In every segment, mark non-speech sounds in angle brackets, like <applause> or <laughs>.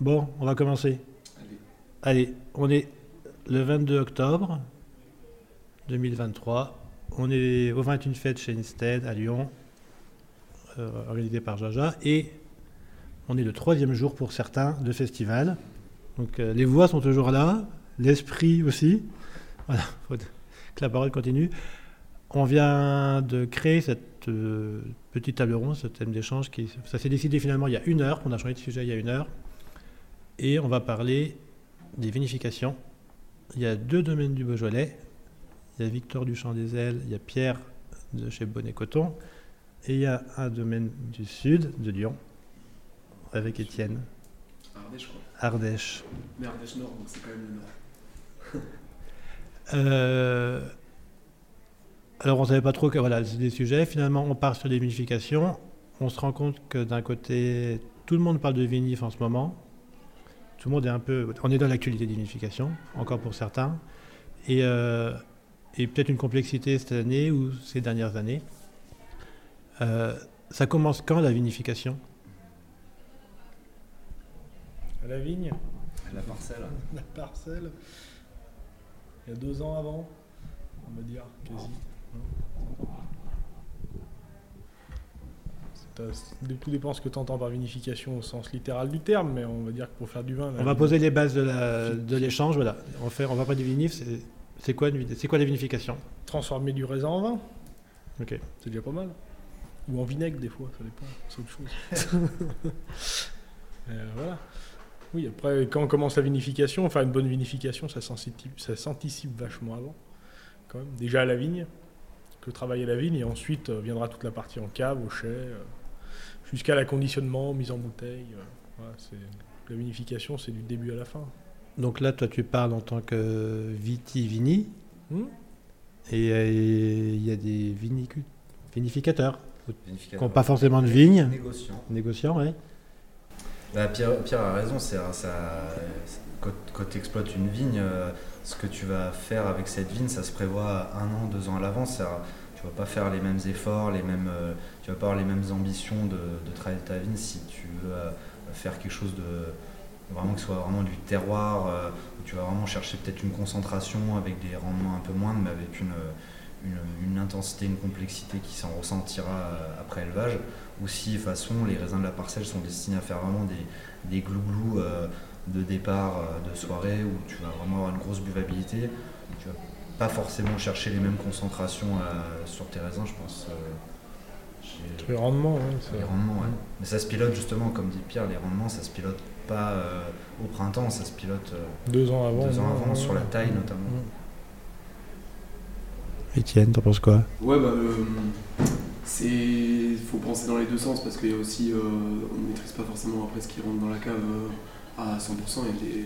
Bon, on va commencer. Allez, on est le 22 octobre 2023. On est au 21 fêtes chez Instead à Lyon, euh, par Jaja. Et on est le troisième jour pour certains de festival. Donc euh, les voix sont toujours là, l'esprit aussi. <laughs> Voilà, faut que la parole continue. On vient de créer cette euh, petite table ronde, ce thème d'échange. Qui, ça s'est décidé finalement il y a une heure. On a changé de sujet il y a une heure. Et on va parler des vinifications. Il y a deux domaines du Beaujolais. Il y a Victor du Champ des Ailes, il y a Pierre de chez Bonnet Coton. Et il y a un domaine du sud, de Lyon, avec Étienne. Ardèche, je crois. Ardèche. Mais Ardèche Nord, donc c'est quand même le Nord. <laughs> Euh, alors on ne savait pas trop que voilà, des sujets. Finalement, on part sur les vinifications. On se rend compte que d'un côté, tout le monde parle de vinif en ce moment. Tout le monde est un peu. On est dans l'actualité des vinifications, encore pour certains. Et, euh, et peut-être une complexité cette année ou ces dernières années. Euh, ça commence quand la vinification? À la vigne, La parcelle. la parcelle. Il y a deux ans avant, on va dire, quasi. Tout dépend ce que tu entends par vinification au sens littéral du terme, mais on va dire que pour faire du vin. On va poser les bases de, l'échange. Voilà. On fait, on va pas du vinif. C'est, quoi, c'est la vinification? Transformer du raisin en vin, Ok. c'est déjà pas mal. Ou en vinaigre, des fois, ça dépend, c'est autre chose. <laughs> Euh, voilà. Oui, après, quand on commence la vinification, enfin une bonne vinification, ça s'anticipe, vachement avant, quand même. Déjà à la vigne, que travailler la vigne, et ensuite euh, viendra toute la partie en cave, au chai, euh, jusqu'à la conditionnement, mise en bouteille. euh, la vinification, c'est du début à la fin. Donc là, toi, tu parles en tant que viti-vini. Hmm Et euh, il y a des vinicu- vinificateurs qui n'ont pas forcément de vigne, Négociant. négociants, ouais. Bah, Pierre, Pierre a raison, ça, quand, quand tu exploites une vigne, euh, ce que tu vas faire avec cette vigne, ça se prévoit un an, deux ans à l'avance. Tu vas pas faire les mêmes efforts, les mêmes, euh, tu vas pas avoir les mêmes ambitions de, de travailler ta vigne si tu veux euh, faire quelque chose de vraiment que ce soit vraiment du terroir, euh, où tu vas vraiment chercher peut-être une concentration avec des rendements un peu moindres, mais avec une, une, intensité, une complexité qui s'en ressentira après élevage. Ou si, de toute façon, les raisins de la parcelle sont destinés à faire vraiment des, des glouglous de départ de soirée où tu vas vraiment avoir une grosse buvabilité. Pas forcément chercher les mêmes concentrations euh, sur tes raisins, je pense. euh, les rendements, ouais, c'est- les rendements, ouais. Mais ça se pilote justement, comme dit Pierre, les rendements, ça se pilote pas euh, au printemps, ça se pilote euh, Deux ans avant. deux ans avant, ouais, sur la taille notamment. Étienne, t'en penses quoi? Ouais, bah, euh, c'est. faut penser dans les deux sens parce qu'il y a aussi. euh, on ne maîtrise pas forcément après ce qui rentre dans la cave euh, à 100%. Il y a les,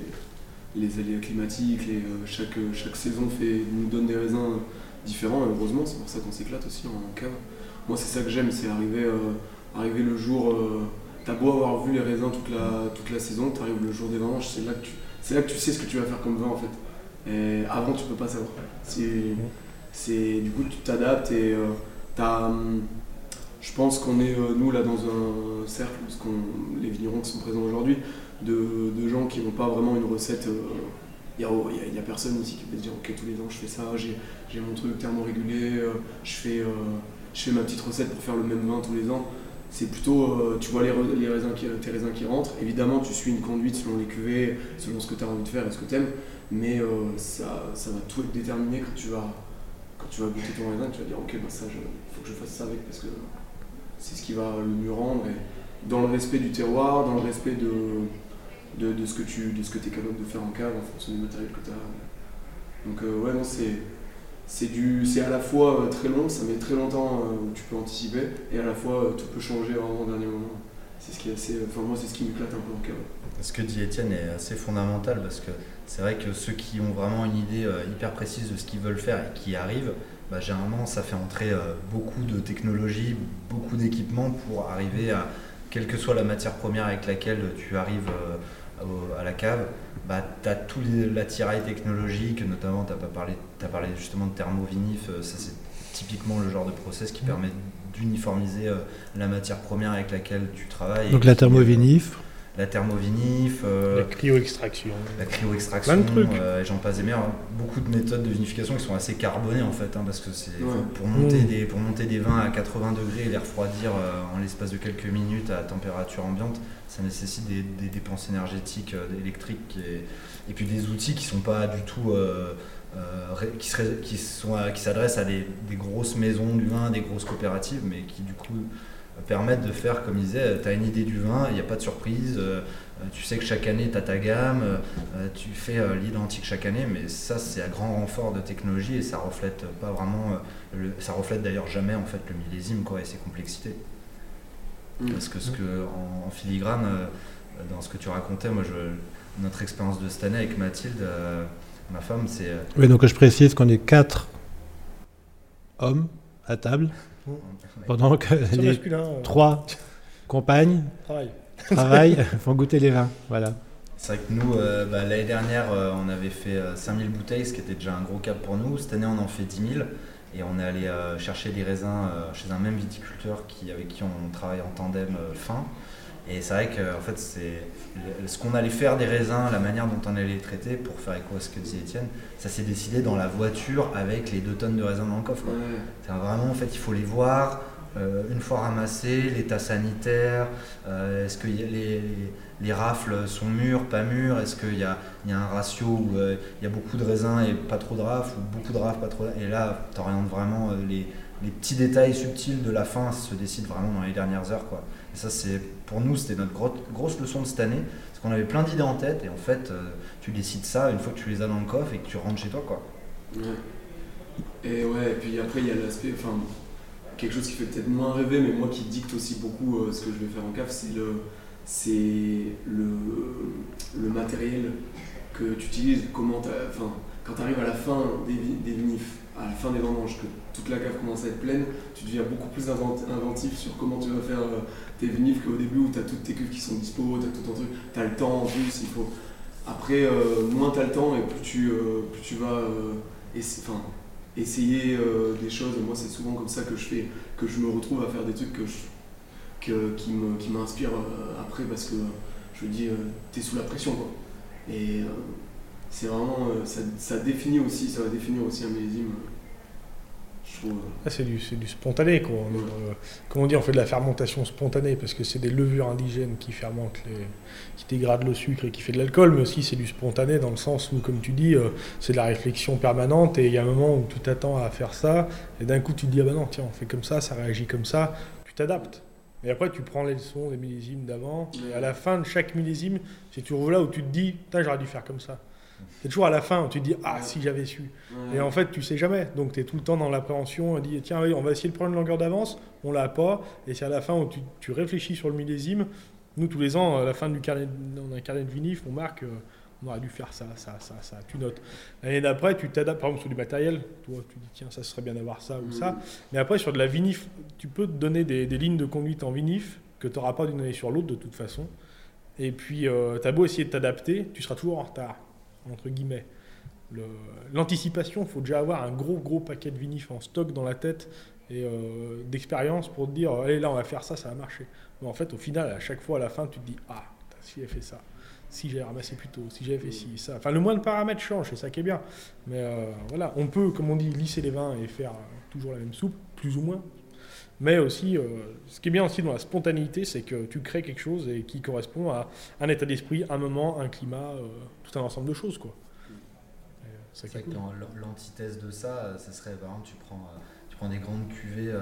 les aléas climatiques, euh, chaque, chaque saison fait, nous donne des raisins différents heureusement, c'est pour ça qu'on s'éclate aussi en cave. Moi, c'est ça que j'aime, c'est arriver, euh, arriver le jour. euh, T'as beau avoir vu les raisins toute la, toute la saison, t'arrives le jour des vendanges, c'est là, que tu- là que tu sais ce que tu vas faire comme vin en fait. Et avant, tu peux pas savoir. Du coup, tu t'adaptes et euh, t'as, hum, je pense qu'on est, euh, nous, là, dans un cercle, parce qu'on, les vignerons qui sont présents aujourd'hui, de, gens qui n'ont pas vraiment une recette. Il n'y a, a- personne ici qui peut se dire, ok, tous les ans, je fais ça, j'ai, mon truc thermorégulé, euh, je, fais, euh, je fais ma petite recette pour faire le même vin tous les ans. C'est plutôt, euh, tu vois les, raisins qui, tes raisins qui rentrent. Évidemment, tu suis une conduite selon les cuvées, selon ce que tu as envie de faire et ce que tu aimes. Mais euh, ça, ça va tout être déterminé quand tu vas, quand tu vas goûter ton raisin. Tu vas dire, ok, bah ça, il faut que je fasse ça avec parce que c'est ce qui va le mieux rendre. Dans le respect du terroir, dans le respect de, de, ce que tu de ce que es capable de faire en cave en fonction du matériel que tu as. Donc, euh, ouais, non, c'est. C'est du, c'est à la fois euh, très long, ça met très longtemps euh, où tu peux anticiper, et à la fois euh, tout peut changer vraiment au dernier moment. C'est ce qui est assez, enfin moi c'est ce qui m'éclate un peu en cave. Ce que dit Étienne est assez fondamental parce que c'est vrai que ceux qui ont vraiment une idée hyper précise de ce qu'ils veulent faire et qui arrivent, bah, généralement ça fait entrer beaucoup de technologies, beaucoup d'équipements pour arriver à, quelle que soit la matière première avec laquelle tu arrives à la cave, bah, tu as tout les- l'attirail technologique, notamment tu as, parlé, t'as parlé justement de thermovinif, euh, ça c'est typiquement le genre de process qui permet d'uniformiser euh, la matière première avec laquelle tu travailles. Donc la qui- thermovinif, la thermovinif, la cryo-extraction. La cryo-extraction, Plein de trucs. j'en passe des meilleurs. Beaucoup de méthodes de vinification qui sont assez carbonées en fait, hein, parce que c'est Ouais. pour, monter Mm. des, pour monter des vins à 80 degrés et les refroidir euh, en l'espace de quelques minutes à température ambiante, ça nécessite des, des dépenses énergétiques, euh, électriques et, et puis des outils qui sont pas du tout euh, euh, qui qui sont qui s'adressent à des, des grosses maisons du vin, des grosses coopératives, mais qui du coup euh, permettent de faire comme il disait, tu as une idée du vin, il n'y a pas de surprise, euh, euh, tu sais que chaque année tu as ta gamme, euh, tu fais euh, l'identique chaque année, mais ça c'est à grand renfort de technologie et ça reflète pas vraiment, euh, le- ça reflète d'ailleurs jamais en fait le millésime quoi et ses complexités. Mm. Parce que ce que en, en filigrane, euh, dans ce que tu racontais, moi je, notre expérience de cette année avec Mathilde, euh, ma femme, c'est euh, Oui, donc je précise qu'on est quatre hommes à table, pendant que les masculin. euh, trois compagnes Travail. travaillent, <laughs> font goûter les vins. Voilà. C'est vrai que nous, euh, bah, l'année dernière, euh, on avait fait euh, 5000 bouteilles, ce qui était déjà un gros cap pour nous. Cette année, on en fait 10 000 et on est allé euh, chercher des raisins euh, chez un même viticulteur qui, avec qui on travaille en tandem euh, fin. Et c'est vrai que en fait, c'est ce qu'on allait faire des raisins, la manière dont on allait les traiter, pour faire écho à ce que disait Étienne, ça s'est décidé dans la voiture avec les deux tonnes de raisins dans le coffre. C'est vraiment, en fait, il faut les voir euh, une fois ramassés, l'état sanitaire, euh, est-ce que y a les, les- les rafles sont mûres, pas mûres, est-ce qu'il y a, il y a un ratio où euh, il y a beaucoup de raisins et pas trop de rafles, ou beaucoup de rafles, pas trop de... Et là, tu orientes vraiment les, les petits détails subtils de la fin se décident vraiment dans les dernières heures. Quoi. Et ça, c'est pour nous, c'était notre gro- grosse leçon de cette année, parce qu'on avait plein d'idées en tête, et en fait, euh, tu décides ça une fois que tu les as dans le coffre et que tu rentres chez toi. Quoi. Ouais. Et ouais, et puis après, il y a l'aspect, enfin, quelque chose qui fait peut-être moins rêver, mais moi qui dicte aussi beaucoup euh, ce que je vais faire en cave, c'est le, c'est le, matériel que tu utilises, comment enfin, quand tu arrives à la fin des, des vinifs, à la fin des vendanges, que toute la cave commence à être pleine, tu deviens beaucoup plus invent- inventif sur comment tu vas faire euh, tes vinifs qu'au début où tu as toutes tes cuves qui sont dispo, tu as tout ton truc, tu as le temps en plus, il faut... Après, euh, moins tu as le temps et plus tu, euh, plus tu vas essayer des choses. Moi, c'est souvent comme ça que je fais, que je me retrouve à faire des trucs qui m'inspirent après parce que je me dis, euh, t'es sous la pression. Quoi. Et c'est vraiment, ça, ça définit aussi, ça va définir aussi un millésime. Euh, euh, Ah, c'est du, spontané, quoi. Comment on dit, on fait de la fermentation spontanée parce que c'est des levures indigènes qui fermentent, qui dégradent le sucre et qui fait de l'alcool, mais aussi c'est du spontané dans le sens où, comme tu dis, euh, c'est de la réflexion permanente et il y a un moment où tu t'attends à faire ça et d'un coup tu te dis, ah bah non, tiens, on fait comme ça, ça réagit comme ça, tu t'adaptes. Et après, tu prends les leçons des millésimes d'avant. Et à la fin de chaque millésime, c'est toujours là où tu te dis, j'aurais dû faire comme ça. C'est toujours à la fin où tu te dis, ah, si j'avais su. Et en fait, tu sais jamais. Donc, tu es tout le temps dans l'appréhension. On dit, tiens, oui, on va essayer de prendre une longueur d'avance. On l'a pas. Et c'est à la fin où tu, tu réfléchis sur le millésime. Nous, tous les ans, à la fin du carnet, on a un carnet de vinif, on marque, euh, on aurait dû faire ça, ça, ça, ça. Tu notes. L'année d'après, tu t'adaptes, par exemple, sur du matériel. Toi, tu dis, tiens, ça serait bien d'avoir ça ou ça. Mais après, sur de la vinif, tu peux te donner des, des lignes de conduite en vinif que tu n'auras pas d'une année sur l'autre, de toute façon. Et puis, tu as beau essayer de t'adapter, tu seras toujours en retard, entre guillemets. Le- L'anticipation, il faut déjà avoir un gros, gros paquet de vinif en stock dans la tête et euh, d'expérience pour te dire, allez, là, on va faire ça, ça va marcher. Mais en fait, au final, à chaque fois, à la fin, tu te dis, ah, si j'avais fait ça, si j'avais ramassé plus tôt, si j'avais fait ci, ça. Enfin, le moins de paramètres change, c'est ça qui est bien. Mais euh, voilà, on peut, comme on dit, lisser les vins et faire euh, toujours la même soupe, plus ou moins. Mais aussi, euh, ce qui est bien aussi dans la spontanéité, c'est que tu crées quelque chose et qui correspond à un état d'esprit, un moment, un climat, euh, tout un ensemble de choses, quoi. L'antithèse de ça, euh, ça serait par exemple, tu prends, tu prends des grandes cuvées,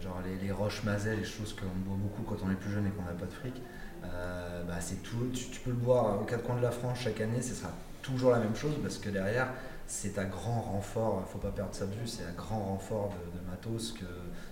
genre les, les roches mazet, les choses qu'on boit beaucoup quand on est plus jeune et qu'on n'a pas de fric. bah, c'est tout, tu, peux le boire aux quatre coins de la France chaque année, ce sera toujours la même chose parce que derrière, c'est à grand renfort, il faut pas perdre ça de vue, c'est à grand renfort de, de matos que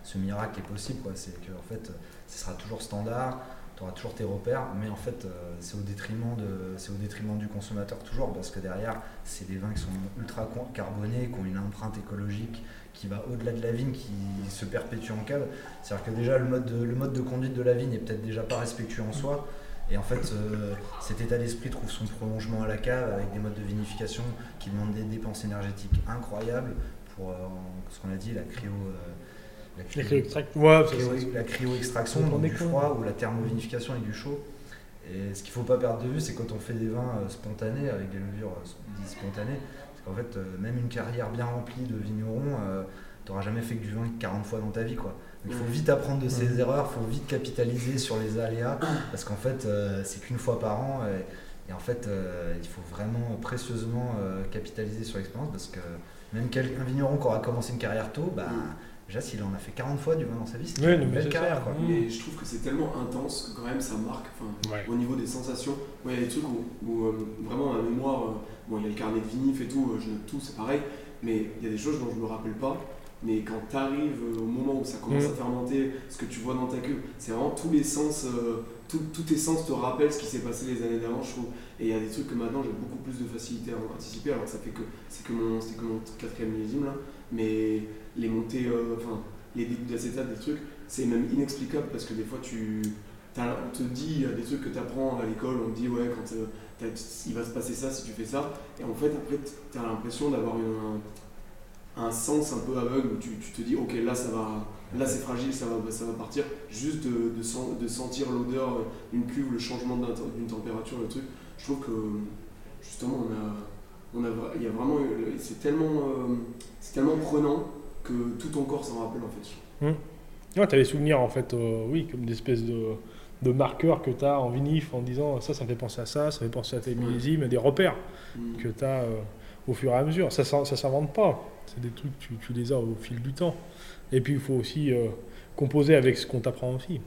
ce miracle est possible. C'est que en fait, ce sera toujours standard, tu auras toujours tes repères, mais en fait, euh, c'est au, détriment de- au détriment du consommateur toujours parce que derrière, c'est des vins qui sont ultra carbonés, qui ont une empreinte écologique qui va au-delà de la vigne, qui se perpétue en cave. C'est-à-dire que déjà, le mode, de, le mode de conduite de la vigne est peut-être déjà pas respectueux en soi. Et en fait, euh, cet état d'esprit trouve son prolongement à la cave avec des modes de vinification qui demandent des dépenses énergétiques incroyables pour euh, ce qu'on a dit, la cryo. La ouais, cryo- cryo-extraction, On donc du froid, ou la thermovinification avec du chaud. Et ce qu'il faut pas perdre de vue, c'est quand on fait des vins euh, spontanés, avec des levures euh, dites spontanées, c'est qu'en fait, euh, même une carrière bien remplie de vignerons, tu n'auras jamais fait que du vin 40 fois dans ta vie. Quoi. Donc il faut vite apprendre de ses erreurs, il faut vite capitaliser sur les aléas, parce qu'en fait, euh, c'est qu'une fois par an. Et, et en fait, euh, il faut vraiment précieusement euh, capitaliser sur l'expérience, parce que même un vigneron qui aura commencé une carrière tôt, bah, déjà s'il en a fait 40 fois du vin dans sa vie, c'est Oui, une belle carrière. Quoi. Mhm. Mais je trouve que c'est tellement intense que quand même ça marque. Ouais. au niveau des sensations, moi il y a des trucs où, où, euh, vraiment ma mémoire, euh, bon il y a le carnet de vinif et tout, euh, je note tout, c'est pareil, mais il y a des choses dont je me rappelle pas. Mais quand tu arrives au moment où ça commence Mm. à fermenter, ce que tu vois dans ta queue, c'est vraiment tous les sens, euh, tout- tous tes sens te rappellent ce qui s'est passé les années d'avant, je trouve. Et il y a des trucs que maintenant j'ai beaucoup plus de facilité à anticiper, alors que ça fait que c'est que mon, c'était que mon quatrième millésime là. Mais les montées, euh, enfin les débuts d'acétate, des trucs, c'est même inexplicable parce que des fois tu on te dit des trucs que tu apprends à l'école on te dit ouais quand euh, il va se passer ça si tu fais ça. Et en fait après tu as l'impression d'avoir un, un sens un peu aveugle où tu, tu te dis ok là ça va là c'est fragile ça va, ça va partir. Juste de, de, de sentir l'odeur d'une cuve le changement d'un- d'une température le truc. Je trouve que justement on a on a il y a vraiment c'est tellement euh, c'est tellement prenant que tout ton corps s'en rappelle en fait Ouais, tu as des souvenirs, en fait, euh, oui, comme des espèces de, de marqueurs que tu as en vinif en disant ça, ça me fait penser à ça, ça me fait penser à tes millésimes, des repères Mm. que tu as au fur et à mesure. Ça ne s'invente pas. C'est des trucs, tu, tu les as au fil du temps. Et puis, il faut aussi euh, composer avec ce qu'on t'apprend aussi.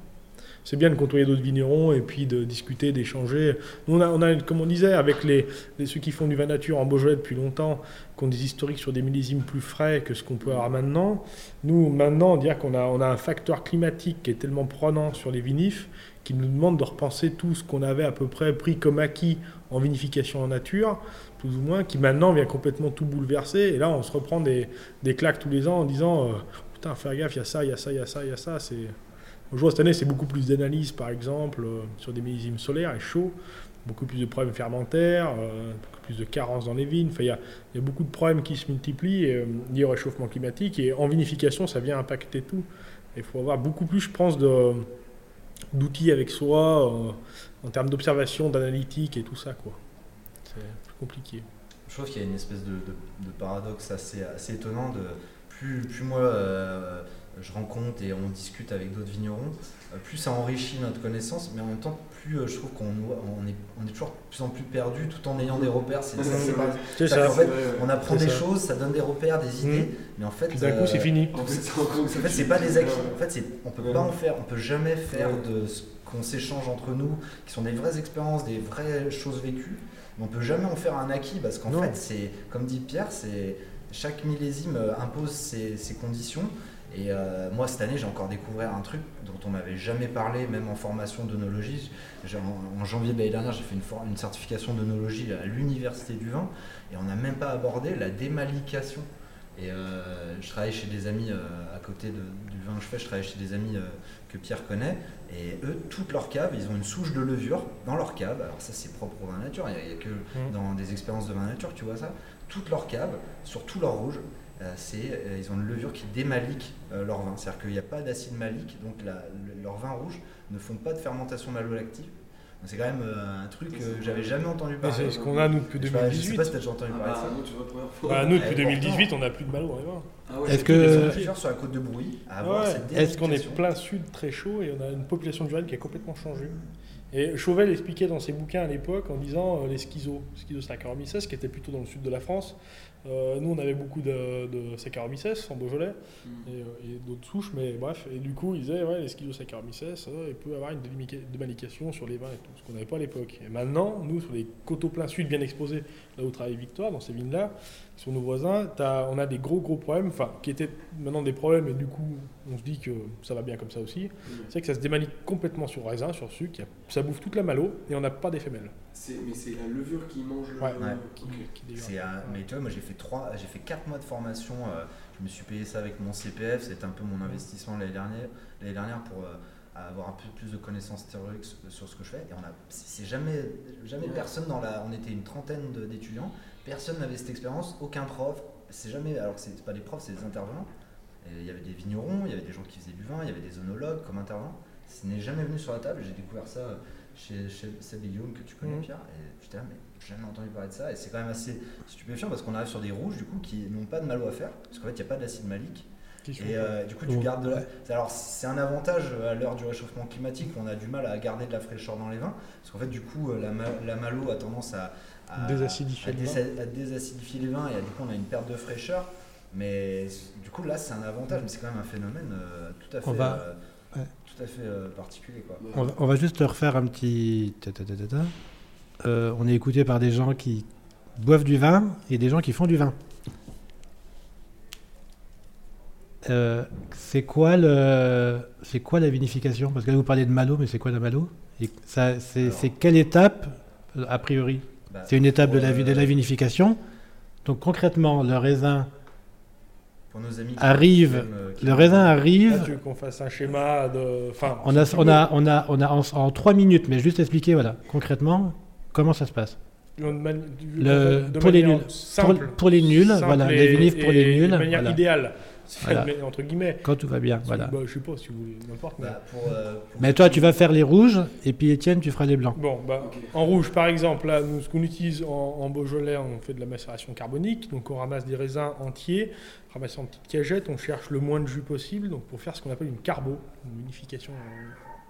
C'est bien de côtoyer d'autres vignerons et puis de discuter, d'échanger. Nous, on a, comme on disait, avec les, ceux qui font du vin nature en Beaujolais depuis longtemps, qui ont des historiques sur des millésimes plus frais que ce qu'on peut avoir maintenant. Nous, maintenant, dire qu'on a, on a un facteur climatique qui est tellement prenant sur les vinifs qui nous demande de repenser tout ce qu'on avait à peu près pris comme acquis en vinification en nature, plus ou moins, qui maintenant vient complètement tout bouleverser. Et là, on se reprend des, des claques tous les ans en disant euh, Putain, faire gaffe, il y a ça, il y a ça, il y a ça, il y a ça. Aujourd'hui, cette année, c'est beaucoup plus d'analyse, par exemple, euh, sur des millésimes solaires et chauds, beaucoup plus de problèmes fermentaires, euh, beaucoup plus de carences dans les vignes. Enfin, il y a, beaucoup de problèmes qui se multiplient euh, liés au réchauffement climatique. Et en vinification, ça vient impacter tout. Il faut avoir beaucoup plus, je pense, d'outils avec soi euh, en termes d'observation, d'analytique et tout ça. quoi. C'est plus compliqué. Je trouve qu'il y a une espèce de, de- paradoxe assez, assez étonnant. De, plus, plus moi je rencontre et on discute avec d'autres vignerons, euh, plus ça enrichit notre connaissance, mais en même temps, plus euh, je trouve qu'on on est, on est toujours de plus en plus perdu tout en ayant des repères. C'est, c'est- ça. ça. En fait, on apprend des ça. choses, ça donne des repères, des idées, Mhm. mais en fait, d'un coup, euh, c'est fini. En fait, c'est encore En fait, c'est pas des acquis. En fait, c'est, on peut Ouais. pas en faire, on peut jamais faire Ouais. de ce qu'on s'échange entre nous, qui sont des vraies expériences, des vraies choses vécues. Mais on peut jamais en faire un acquis parce qu'en fait, c'est comme dit Pierre, c'est chaque millésime euh, impose ses, ses conditions. Et euh, moi, cette année, j'ai encore découvert un truc dont on m'avait jamais parlé, même en formation d'œnologie. J'ai- En, en janvier de l'année dernière, j'ai fait une, une certification d'œnologie à l'Université du vin et on n'a même pas abordé la démalication. Et euh, je travaille chez des amis euh, à côté de- du vin que je fais, je travaille chez des amis que Pierre connaît. Et eux, toute leur cave, ils ont une souche de levure dans leur cave. Alors ça, c'est propre au vin nature. Il n'y a, que dans des expériences de vin nature tu vois ça. Toute leur cave, sur tout leur rouge, c'est, euh, ils ont une levure qui démalique euh, leur vin. C'est-à-dire qu'il n'y a pas d'acide malique, donc la- le- leurs vins rouges ne font pas de fermentation malolactive. C'est quand même euh, un truc que j'avais jamais entendu parler. c'est ce qu'on a, nous, depuis Je sais pas- je sais 2018. pas si t'as déjà entendu Ah parler de bah, ça. nous, vois, fois. Bah, nous, depuis pourtant- 2018, on n'a plus de malo les vins. Ah ouais, Est-ce que- sur la côte de Brouilly Ouais. Est-ce qu'on est plein sud, très chaud, et on a une population de qui a complètement changé Et Chauvel expliquait dans ses bouquins à l'époque en disant euh, les schizos, schizos Saccharomyces, qui étaient plutôt dans le sud de la France. Euh, nous, on avait beaucoup de, de Saccharomyces en Beaujolais Mm. et, euh, et d'autres souches, mais bref. Et du coup, ils disaient ouais, les schizos Saccharomyces, euh, il peut avoir une démalication sur les vins et tout, ce qu'on n'avait pas à l'époque. Et maintenant, nous, sur les coteaux plein sud bien exposés, là où travaille Victoire, dans ces vignes-là, qui sont nos voisins, on a des gros gros problèmes, enfin, qui étaient maintenant des problèmes, et du coup, on se dit que ça va bien comme ça aussi. C'est que ça se démalique complètement sur raisin, sur sucre, ça bouffe toute la malo, et on n'a pas d'effet mêle. C'est- Mais c'est la levure qui mange le. Ouais. Ouais. Ok. Qui un- mais tu vois, moi j'ai fait trois, j'ai fait quatre mois de formation. euh, je me suis payé ça avec mon CPF. C'était un peu mon investissement l'année dernière, l'année dernière pour euh, avoir un peu plus de connaissances théoriques sur, ce que je fais. Et on a, c'est jamais, jamais Ouais. personne dans la, on était une trentaine d'étudiants. Personne n'avait cette expérience, aucun prof. C'est jamais, alors que c'est pas des profs, c'est des intervenants. Et il y avait des vignerons, il y avait des gens qui faisaient du vin, il y avait des onologues comme intervenants. Ce n'est jamais venu sur la table. J'ai découvert ça. chez, chez Seb et Guillaume, que tu connais Mhm. Pierre, et mais j'ai jamais entendu parler de ça, et c'est quand même assez stupéfiant parce qu'on arrive sur des rouges du coup qui n'ont pas de malo à faire, parce qu'en fait il n'y a pas d'acide malique, Et euh, du coup tu gardes de la... c'est- Alors c'est un avantage à l'heure du réchauffement climatique, on a du mal à garder de la fraîcheur dans les vins, parce qu'en fait du coup euh, la, ma- la malo a tendance à, à- Désacidifier à le vin. désa- à désacidifier les vins, et du coup on a une perte de fraîcheur. Mais du coup là c'est un avantage, mais c'est quand même un phénomène euh, tout à fait, On va- euh, ouais. tout à fait euh, particulier quoi. On va, on va juste refaire un petit. ta, ta, ta, ta, ta. Euh, on est écouté par des gens qui boivent du vin et des gens qui font du vin. Euh, c'est quoi le, c'est quoi la vinification? Parce que là vous parlez de malo, mais c'est quoi la malo? Et ça, c'est, Alors. c'est quelle étape euh, a priori? Bah, C'est une étape de la, de euh, vinification. Donc concrètement, le raisin, Pour nos amis qui Arrive, aiment, le raisin Là, arrive. tu veux qu'on fasse un schéma de. Enfin, On a, on a, on a, on a en, en trois minutes, mais juste expliquer voilà concrètement comment ça se passe. Le- pour les nuls. simple, Pour- pour les nuls, simple voilà, et- les vinifs pour les nuls, De manière voilà. idéale, Voilà. Entre guillemets. Quand tout va bien, voilà. Bah, je sais pas si vous voulez, n'importe. mais- Bah, pour, euh, pour Mais toi, tu vas faire les rouges, et puis Étienne, tu feras les blancs. Bon, bah, en rouge, par exemple, là, nous, ce qu'on utilise en, en Beaujolais, on fait de la macération carbonique. Donc, on ramasse des raisins entiers, ramassés en petites cagettes, on cherche le moins de jus possible, donc pour faire ce qu'on appelle une carbo, une unification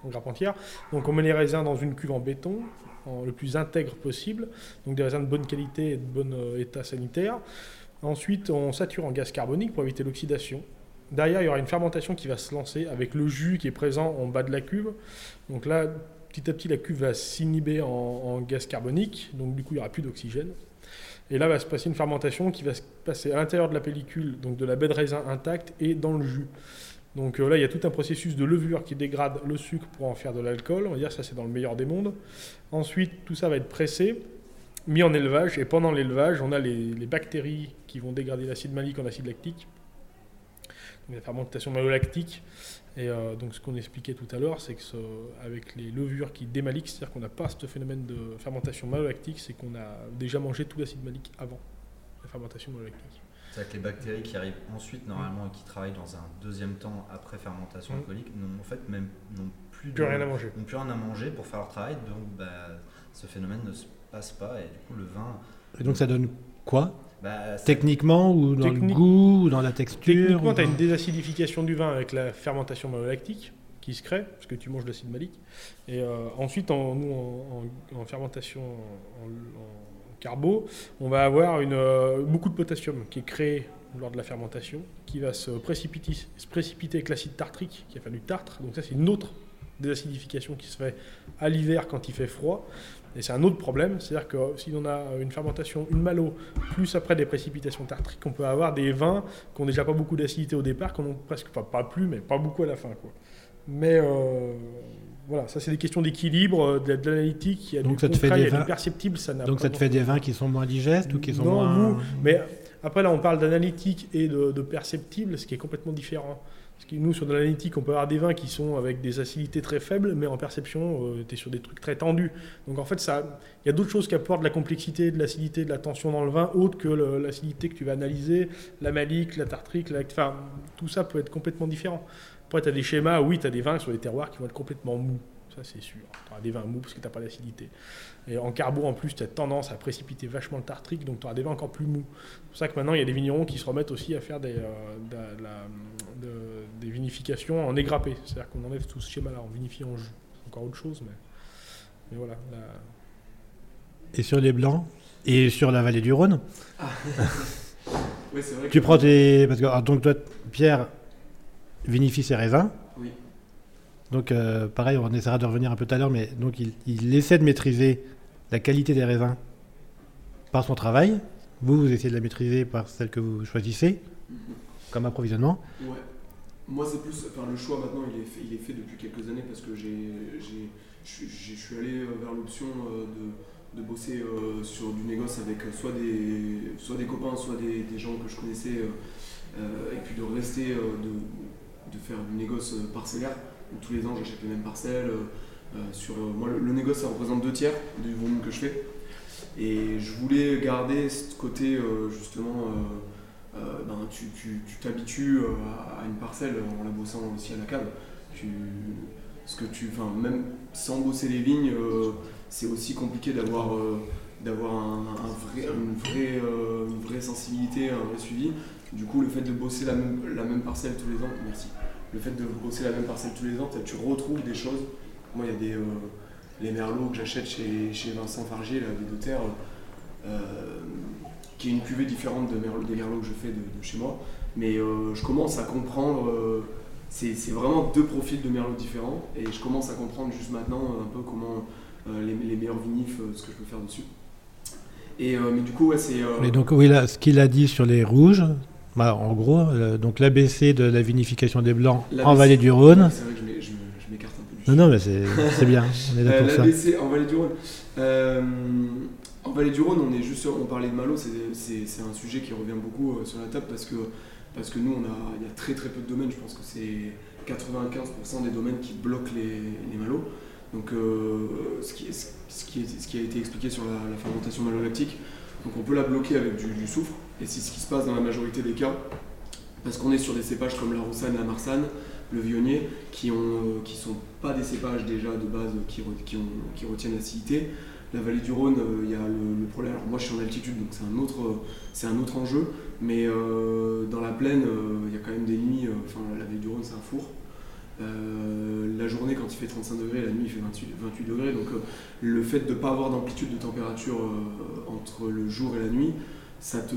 en, en grappe entière. Donc, on met les raisins dans une cuve en béton, en- le plus intègre possible, donc des raisins de bonne qualité et de bon euh, état sanitaire. Ensuite, on sature en gaz carbonique pour éviter l'oxydation. Derrière, il y aura une fermentation qui va se lancer avec le jus qui est présent en bas de la cuve. Donc là, petit à petit, la cuve va s'inhiber en, gaz carbonique, donc du coup, il n'y aura plus d'oxygène. Et là va se passer une fermentation qui va se passer à l'intérieur de la pellicule, donc de la baie de raisin intacte et dans le jus. Donc euh, là, il y a tout un processus de levure qui dégrade le sucre pour en faire de l'alcool. On va dire ça, c'est dans le meilleur des mondes. Ensuite, tout ça va être pressé, mis en élevage, et pendant l'élevage, on a les bactéries qui vont dégrader l'acide malique en acide lactique. Donc la fermentation malolactique. Et euh, donc ce qu'on expliquait tout à l'heure, c'est que ce- avec les levures qui démaliquent, c'est-à-dire qu'on n'a pas ce phénomène de fermentation malolactique, c'est qu'on a déjà mangé tout l'acide malique avant la fermentation malolactique. C'est-à-dire que les bactéries qui arrivent ensuite normalement et qui travaillent dans un deuxième temps après fermentation Mm. alcoolique n'ont en fait même n'ont plus, Plus de- rien à manger. n'ont plus rien à manger pour faire leur travail, donc bah, ce phénomène ne se passe pas et du coup le vin. Et donc, ça donne quoi? Bah, Techniquement, ou dans le goût, ou dans la texture Techniquement, tu as une désacidification du vin avec la fermentation malolactique qui se crée, parce que tu manges de l'acide malique. Et euh, ensuite, en, nous, en, en- en fermentation en, en carbo, on va avoir une, euh, beaucoup de potassium qui est créé lors de la fermentation, qui va se précipiter, se précipiter avec l'acide tartrique, qui a fait du tartre. Donc ça, c'est une autre désacidification qui se fait à l'hiver quand il fait froid. Et c'est un autre problème, c'est-à-dire que si on a une fermentation, une malo, plus après des précipitations tartriques, on peut avoir des vins qui ont déjà pas beaucoup d'acidité au départ, qu'on ont presque, enfin pas plus, mais pas beaucoup à la fin. Quoi. Mais euh, voilà, ça c'est des questions d'équilibre, euh, de, de l'analytique, il y a Donc du ça te fait concret, il y des du vins- perceptible, ça n'a Donc, ça te fait des vins qui sont moins digestes ou qui sont Non, moins. mous. Mais après là, on parle d'analytique et de, de perceptible, ce qui est complètement différent. Parce que nous, sur de l'analytique, on peut avoir des vins qui sont avec des acidités très faibles, mais en perception, tu es sur des trucs très tendus. Donc en fait, il y a d'autres choses qui apportent de la complexité, de l'acidité, de la tension dans le vin, autre que l'acidité que tu vas analyser, la malique, la tartrique, la... enfin, tout ça peut être complètement différent. Après, tu as des schémas, oui, tu as des vins sur les terroirs qui vont être complètement mous. Ça, c'est sûr. Tu auras des vins mous parce que tu n'as pas d'acidité. Et en carbo, en plus, tu as tendance à précipiter vachement le tartrique, donc tu auras des vins encore plus mous. C'est pour ça que maintenant, il y a des vignerons qui se remettent aussi à faire des, euh, de la- de la- de- des vinifications en égrappé. C'est-à-dire qu'on enlève tout ce schéma-là, on vinifie en jus. C'est encore autre chose, mais, mais voilà. la- Et sur les blancs Et sur la vallée du Rhône <laughs> c'est vrai Tu que- prends tes. Parce que, alors, donc, toi, Pierre vinifie ses raisins. Oui. Donc, euh, pareil, on essaiera de revenir un peu tout à l'heure, mais donc, il, essaie de maîtriser la qualité des raisins par son travail. Vous, vous essayez de la maîtriser par celle que vous choisissez comme approvisionnement. Ouais. Moi, c'est plus. Enfin, le choix maintenant, il est fait, depuis quelques années parce que je suis- allé euh, vers l'option euh, de, bosser sur du négoce avec soit des, soit des copains, soit des, gens que je connaissais, et puis de rester, de, faire du négoce parcellaire. Donc, tous les ans, j'achète les mêmes parcelles. euh, euh, sur, euh, moi, le, le négoce, ça représente deux tiers du volume que je fais. Et je voulais garder ce côté, justement. ben, tu tu- tu t'habitues à une parcelle en la bossant aussi à la cave. Parce que tu, même sans bosser les vignes, c'est aussi compliqué d'avoir d'avoir un, vrai, une, vraie, une vraie sensibilité, un vrai suivi. Du coup, le fait de bosser la même parcelle tous les ans, merci. Le fait de bosser la même parcelle tous les ans, tu retrouves des choses. Moi, il y a des euh, les merlots que j'achète chez, Vincent Fargier, là, des Doter, euh, qui est une cuvée différente de des merlots que je fais de, chez moi. Mais euh, je commence à comprendre. euh, c'est vraiment deux profils de merlot différents et je commence à comprendre juste maintenant euh, un peu comment euh, les, meilleurs vinifs, euh, ce que je peux faire dessus. Et, euh, mais du coup, ouais, c'est. euh, Et donc, oui, là, ce qu'il a dit sur les rouges, bah, en gros, euh, donc l'ABC de la vinification des blancs en vallée du Rhône. C'est vrai que je m'écarte un peu du Non, non, mais c'est bien, on est là Euh, pour ça. L'ABC en Vallée du Rhône. Euh, en Vallée du Rhône, on est juste on parlait de Malo, c'est un sujet qui revient beaucoup euh, sur la table parce que, parce que nous, on a, il y a très très peu de domaines. Je pense que c'est 95% des domaines qui bloquent les, les malos. Donc, euh, ce, qui ce qui a été expliqué sur la, la fermentation malolactique, donc on peut la bloquer avec du, soufre, et c'est ce qui se passe dans la majorité des cas, parce qu'on est sur des cépages comme la Roussanne la Marsanne, le Vionnier, qui ont, euh, sont pas des cépages déjà de base qui, retiennent l'acidité. La vallée du Rhône, euh, il y a le, problème. Alors moi, je suis en altitude, donc c'est un autre, c'est un autre enjeu. Mais euh, dans la plaine, il y a quand même des nuits. Enfin, la vallée du Rhône, c'est un four. Euh, la journée, quand il fait 35 degrés, la nuit, il fait 28, 28 degrés. Donc, euh, le fait de ne pas avoir d'amplitude de température euh, entre le jour et la nuit, ça te,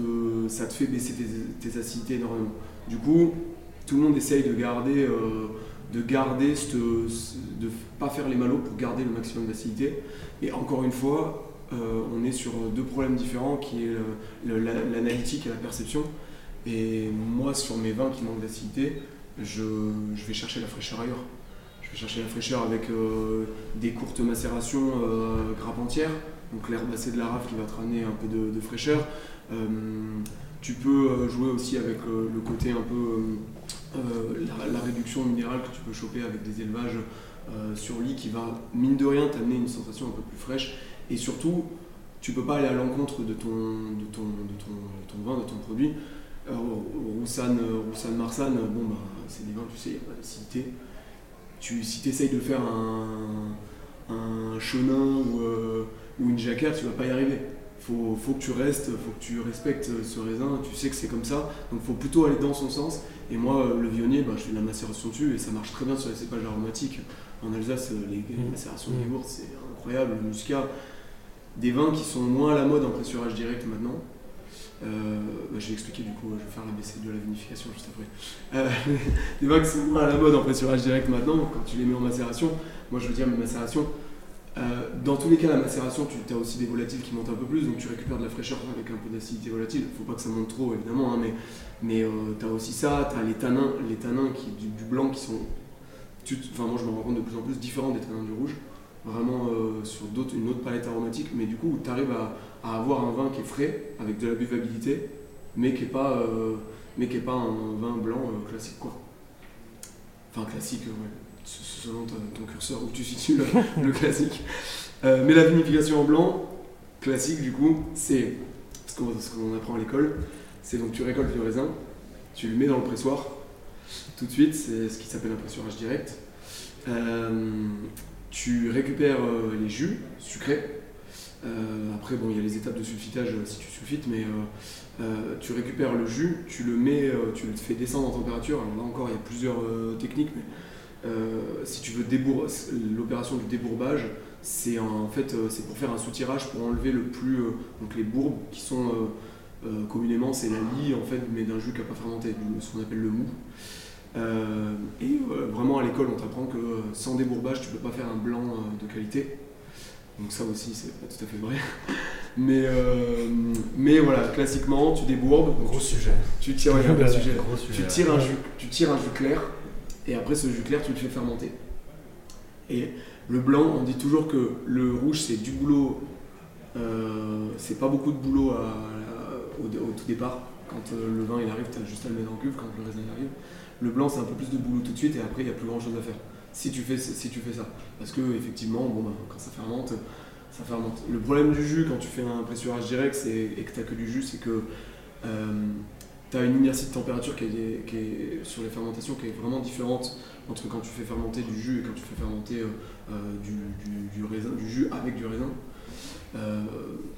ça te fait baisser tes, acidités énormément. Du coup, tout le monde essaye de garder, de garder, de pas faire les malos pour garder le maximum d'acidité. Et encore une fois, on est sur deux problèmes différents qui est l'analytique et la perception. Et moi, sur mes vins qui manquent d'acidité, je, vais chercher la fraîcheur ailleurs. Je vais chercher la fraîcheur avec euh, des courtes macérations euh, grappe entière, donc l'herbacée de la rafle qui va te ramener un peu de, fraîcheur. Euh, tu peux euh, jouer aussi avec le côté un peu la, réduction minérale que tu peux choper avec des élevages sur lit qui va mine de rien t'amener une sensation un peu plus fraîche et surtout tu peux pas aller à l'encontre de, ton, de, ton, de ton vin, de ton produit. Euh, Roussanne, euh, Roussanne Marsanne, euh, bon bah c'est des vins, tu sais, d'acidité. Tu, si tu essayes de faire un, un chenin ou, euh, ou une jacquère, tu vas pas y arriver. Faut, faut que tu restes, faut que tu respectes ce raisin, tu sais que c'est comme ça, donc faut plutôt aller dans son sens. Et moi, euh, le vionnier, bah, je fais de la macération dessus et ça marche très bien sur les cépages aromatiques. En Alsace, euh, les, les Mhm. macérations de Mhm. yogourt, c'est incroyable. Le muscat, des vins qui sont moins à la mode en pressurage direct maintenant. Euh, je vais expliquer du coup, je vais faire l'ABC de la vinification juste après. Euh, <laughs> des vins sont moins à la mode en pressurage direct maintenant, quand tu les mets en macération, moi je veux dire mes macérations. euh, dans tous les cas, la macération, tu as aussi des volatiles qui montent un peu plus, donc tu récupères de la fraîcheur avec un peu d'acidité volatile. Faut pas que ça monte trop évidemment, hein, mais, mais tu as aussi ça, tu as les tanins, les tanins qui, du, blanc qui sont, enfin moi je me rends compte de plus en plus différents des tanins du rouge, vraiment euh, sur une autre palette aromatique, mais du coup tu arrives à, avoir un vin qui est frais, avec de la buvabilité, mais qui n'est pas, euh, pas un vin blanc euh, classique quoi. Enfin classique, ouais, selon ton curseur où tu situes le, <laughs> classique. Mais la vinification en blanc, classique du coup, c'est ce qu'on apprend à l'école, c'est donc tu récoltes le raisin, tu le mets dans le pressoir, tout de suite, c'est ce qui s'appelle un pressurage direct. Tu récupères euh, les jus sucrés. Euh, après, bon, il y a les étapes de sulfitage euh, si tu sulfites, mais tu récupères le jus, tu le mets, tu le fais descendre en température. Alors là encore, il y a plusieurs techniques, mais si tu veux l'opération du débourbage, c'est en fait c'est pour faire un soutirage pour enlever le plus donc les bourbes qui sont communément c'est la lie en fait mais d'un jus qui n'a pas fermenté, ce qu'on appelle le mou. Euh, et euh, vraiment à l'école on t'apprend que euh, sans débourbage tu peux pas faire un blanc de qualité. Donc ça aussi c'est pas tout à fait vrai. <laughs> Mais, euh, mais voilà, classiquement tu débourbes, Gros sujet. tu tires ouais, <laughs> gros sujet. Tu tires, un jus, tu tires un jus clair et après ce jus clair tu le fais fermenter. Et le blanc, on dit toujours que le rouge c'est du boulot, euh, c'est pas beaucoup de boulot à- à- au, au tout départ. Quand euh, le vin il arrive, tu as juste à le mettre en cuve, quand le raisin arrive. Le blanc c'est un peu plus de boulot tout de suite et après il n'y a plus grand chose à faire. Si tu fais, ça. Parce que effectivement, bah, quand ça fermente, ça fermente. Le problème du jus quand tu fais un pressurage direct et que tu que du jus, c'est que euh, tu as une inertie de température qui est, sur les fermentations qui est vraiment différente entre quand tu fais fermenter du jus et quand tu fais fermenter euh, du, du, raisin, du jus avec du raisin. Euh,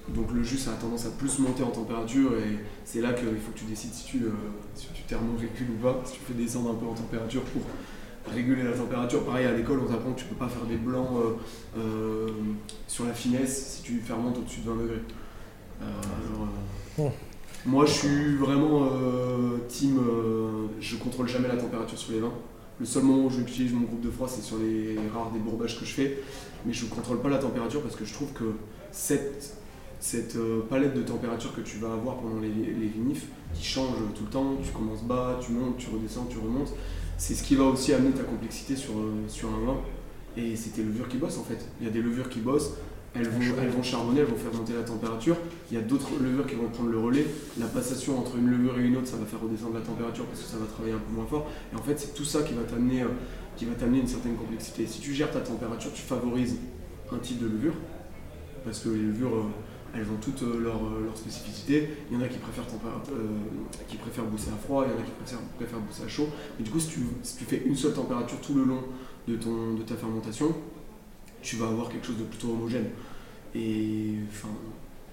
donc le jus ça a tendance à plus monter en température et c'est là qu'il faut que tu décides si tu, euh, si tu thermorégules ou pas, si tu fais descendre un peu en température pour réguler la température. Pareil à l'école on t'apprend que tu peux pas faire des blancs sur la finesse si tu fermentes au-dessus de 20 degrés. Moi je suis vraiment team, je contrôle jamais la température sur les vins. Le seul moment où j'utilise mon groupe de froid, c'est sur les rares débourbages que je fais. Mais je ne contrôle pas la température parce que je trouve que cette, cette euh, palette de température que tu vas avoir pendant les, les vinifs, qui change tout le temps, tu commences bas, tu montes, tu redescends, tu remontes, c'est ce qui va aussi amener ta complexité sur, euh, sur un vin. Et c'est tes levures qui bossent en fait. Il y a des levures qui bossent, elles vont, elles vont charbonner, elles vont faire monter la température. Il y a d'autres levures qui vont prendre le relais. La passation entre une levure et une autre, ça va faire redescendre la température parce que ça va travailler un peu moins fort. Et en fait, c'est tout ça qui va t'amener, euh, qui va t'amener une certaine complexité. Si tu gères ta température, tu favorises un type de levure parce que les levures, euh, elles ont toutes euh, leurs leur spécificités. Il y en a qui préfèrent, qui préfèrent bosser à froid, il y en a qui préfèrent, préfèrent à chaud. Mais du coup, si tu, fais une seule température tout le long de, ton, de ta fermentation, tu vas avoir quelque chose de plutôt homogène. Et enfin,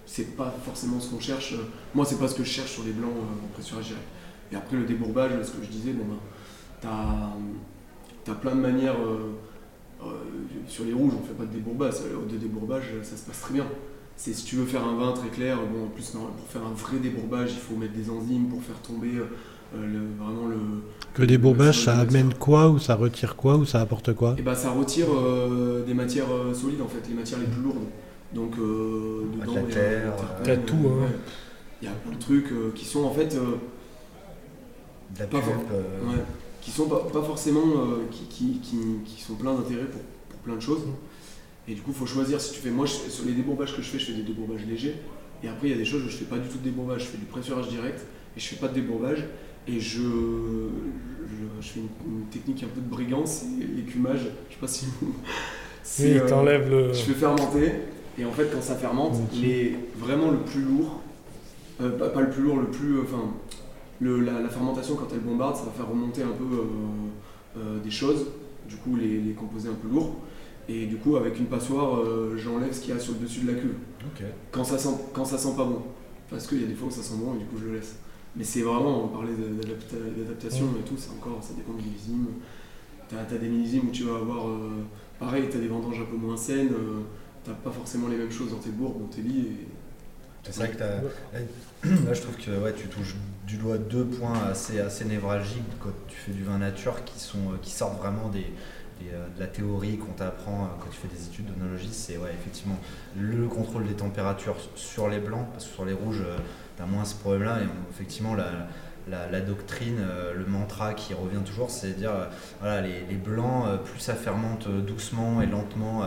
c'est pas forcément ce qu'on cherche. Moi, c'est pas ce que je cherche sur les blancs euh, en pressurage direct. Et après, le débourbage, ce que je disais, bon, ben, t'as as plein de manières. Euh, euh, sur les rouges, on fait pas de débourbage. De débourbage, ça se passe très bien. C'est si tu veux faire un vin très clair, bon, en plus, pour faire un vrai débourbage, il faut mettre des enzymes pour faire tomber le, vraiment le, le débourbage, ça amène quoi ou ça retire quoi ou ça apporte quoi? Et eh ben, ça retire euh, des matières euh, solides en fait, les matières les plus lourdes. Donc euh, dedans, il y a, tout. Hein. Il y a plein de trucs qui sont en fait pas, qui sont pas, forcément qui, qui, qui, sont plein d'intérêt pour, pour, plein de choses. Et du coup, il faut choisir si tu fais. Moi, sur les débourbages que je fais, je fais des débourbages légers. Et après, il y a des choses où je fais pas du tout de débourbage, je fais du pressurage direct et je fais pas de débourbage. Et je, je, fais une, technique un peu de brigand, c'est l'écumage. Je sais pas si vous. Oui, euh, le. Je fais fermenter, et en fait, quand ça fermente, les, vraiment le plus lourd, euh, pas, le plus lourd, le plus. Euh, enfin, le, la, fermentation, quand elle bombarde, ça va faire remonter un peu des choses, du coup, les, les, composés un peu lourds. Et du coup, avec une passoire, j'enlève ce qu'il y a sur le dessus de la cuve. Quand, ça sent, quand ça sent pas bon. Parce qu'il y a des fois où ça sent bon et du coup, je le laisse. Mais c'est vraiment, on parlait d'adaptation et tout, c'est encore, ça dépend des millésimes. Tu as, des millésimes où tu vas avoir, euh, pareil, tu as des vendanges un peu moins saines, euh, n'as pas forcément les mêmes choses dans tes bourgs, dans tes lits. C'est vrai que <clears throat> là je trouve que ouais, tu touches du doigt deux points assez, assez névralgiques quand tu fais du vin nature qui, sont, euh, qui sortent vraiment des, de la théorie qu'on t'apprend quand tu fais des études d'onologie, c'est ouais, effectivement le contrôle des températures sur les blancs, parce que sur les rouges, moins ce problème-là. Et effectivement, la, doctrine, euh, le mantra qui revient toujours, c'est de dire euh, les, blancs, euh, plus ça fermente doucement et lentement.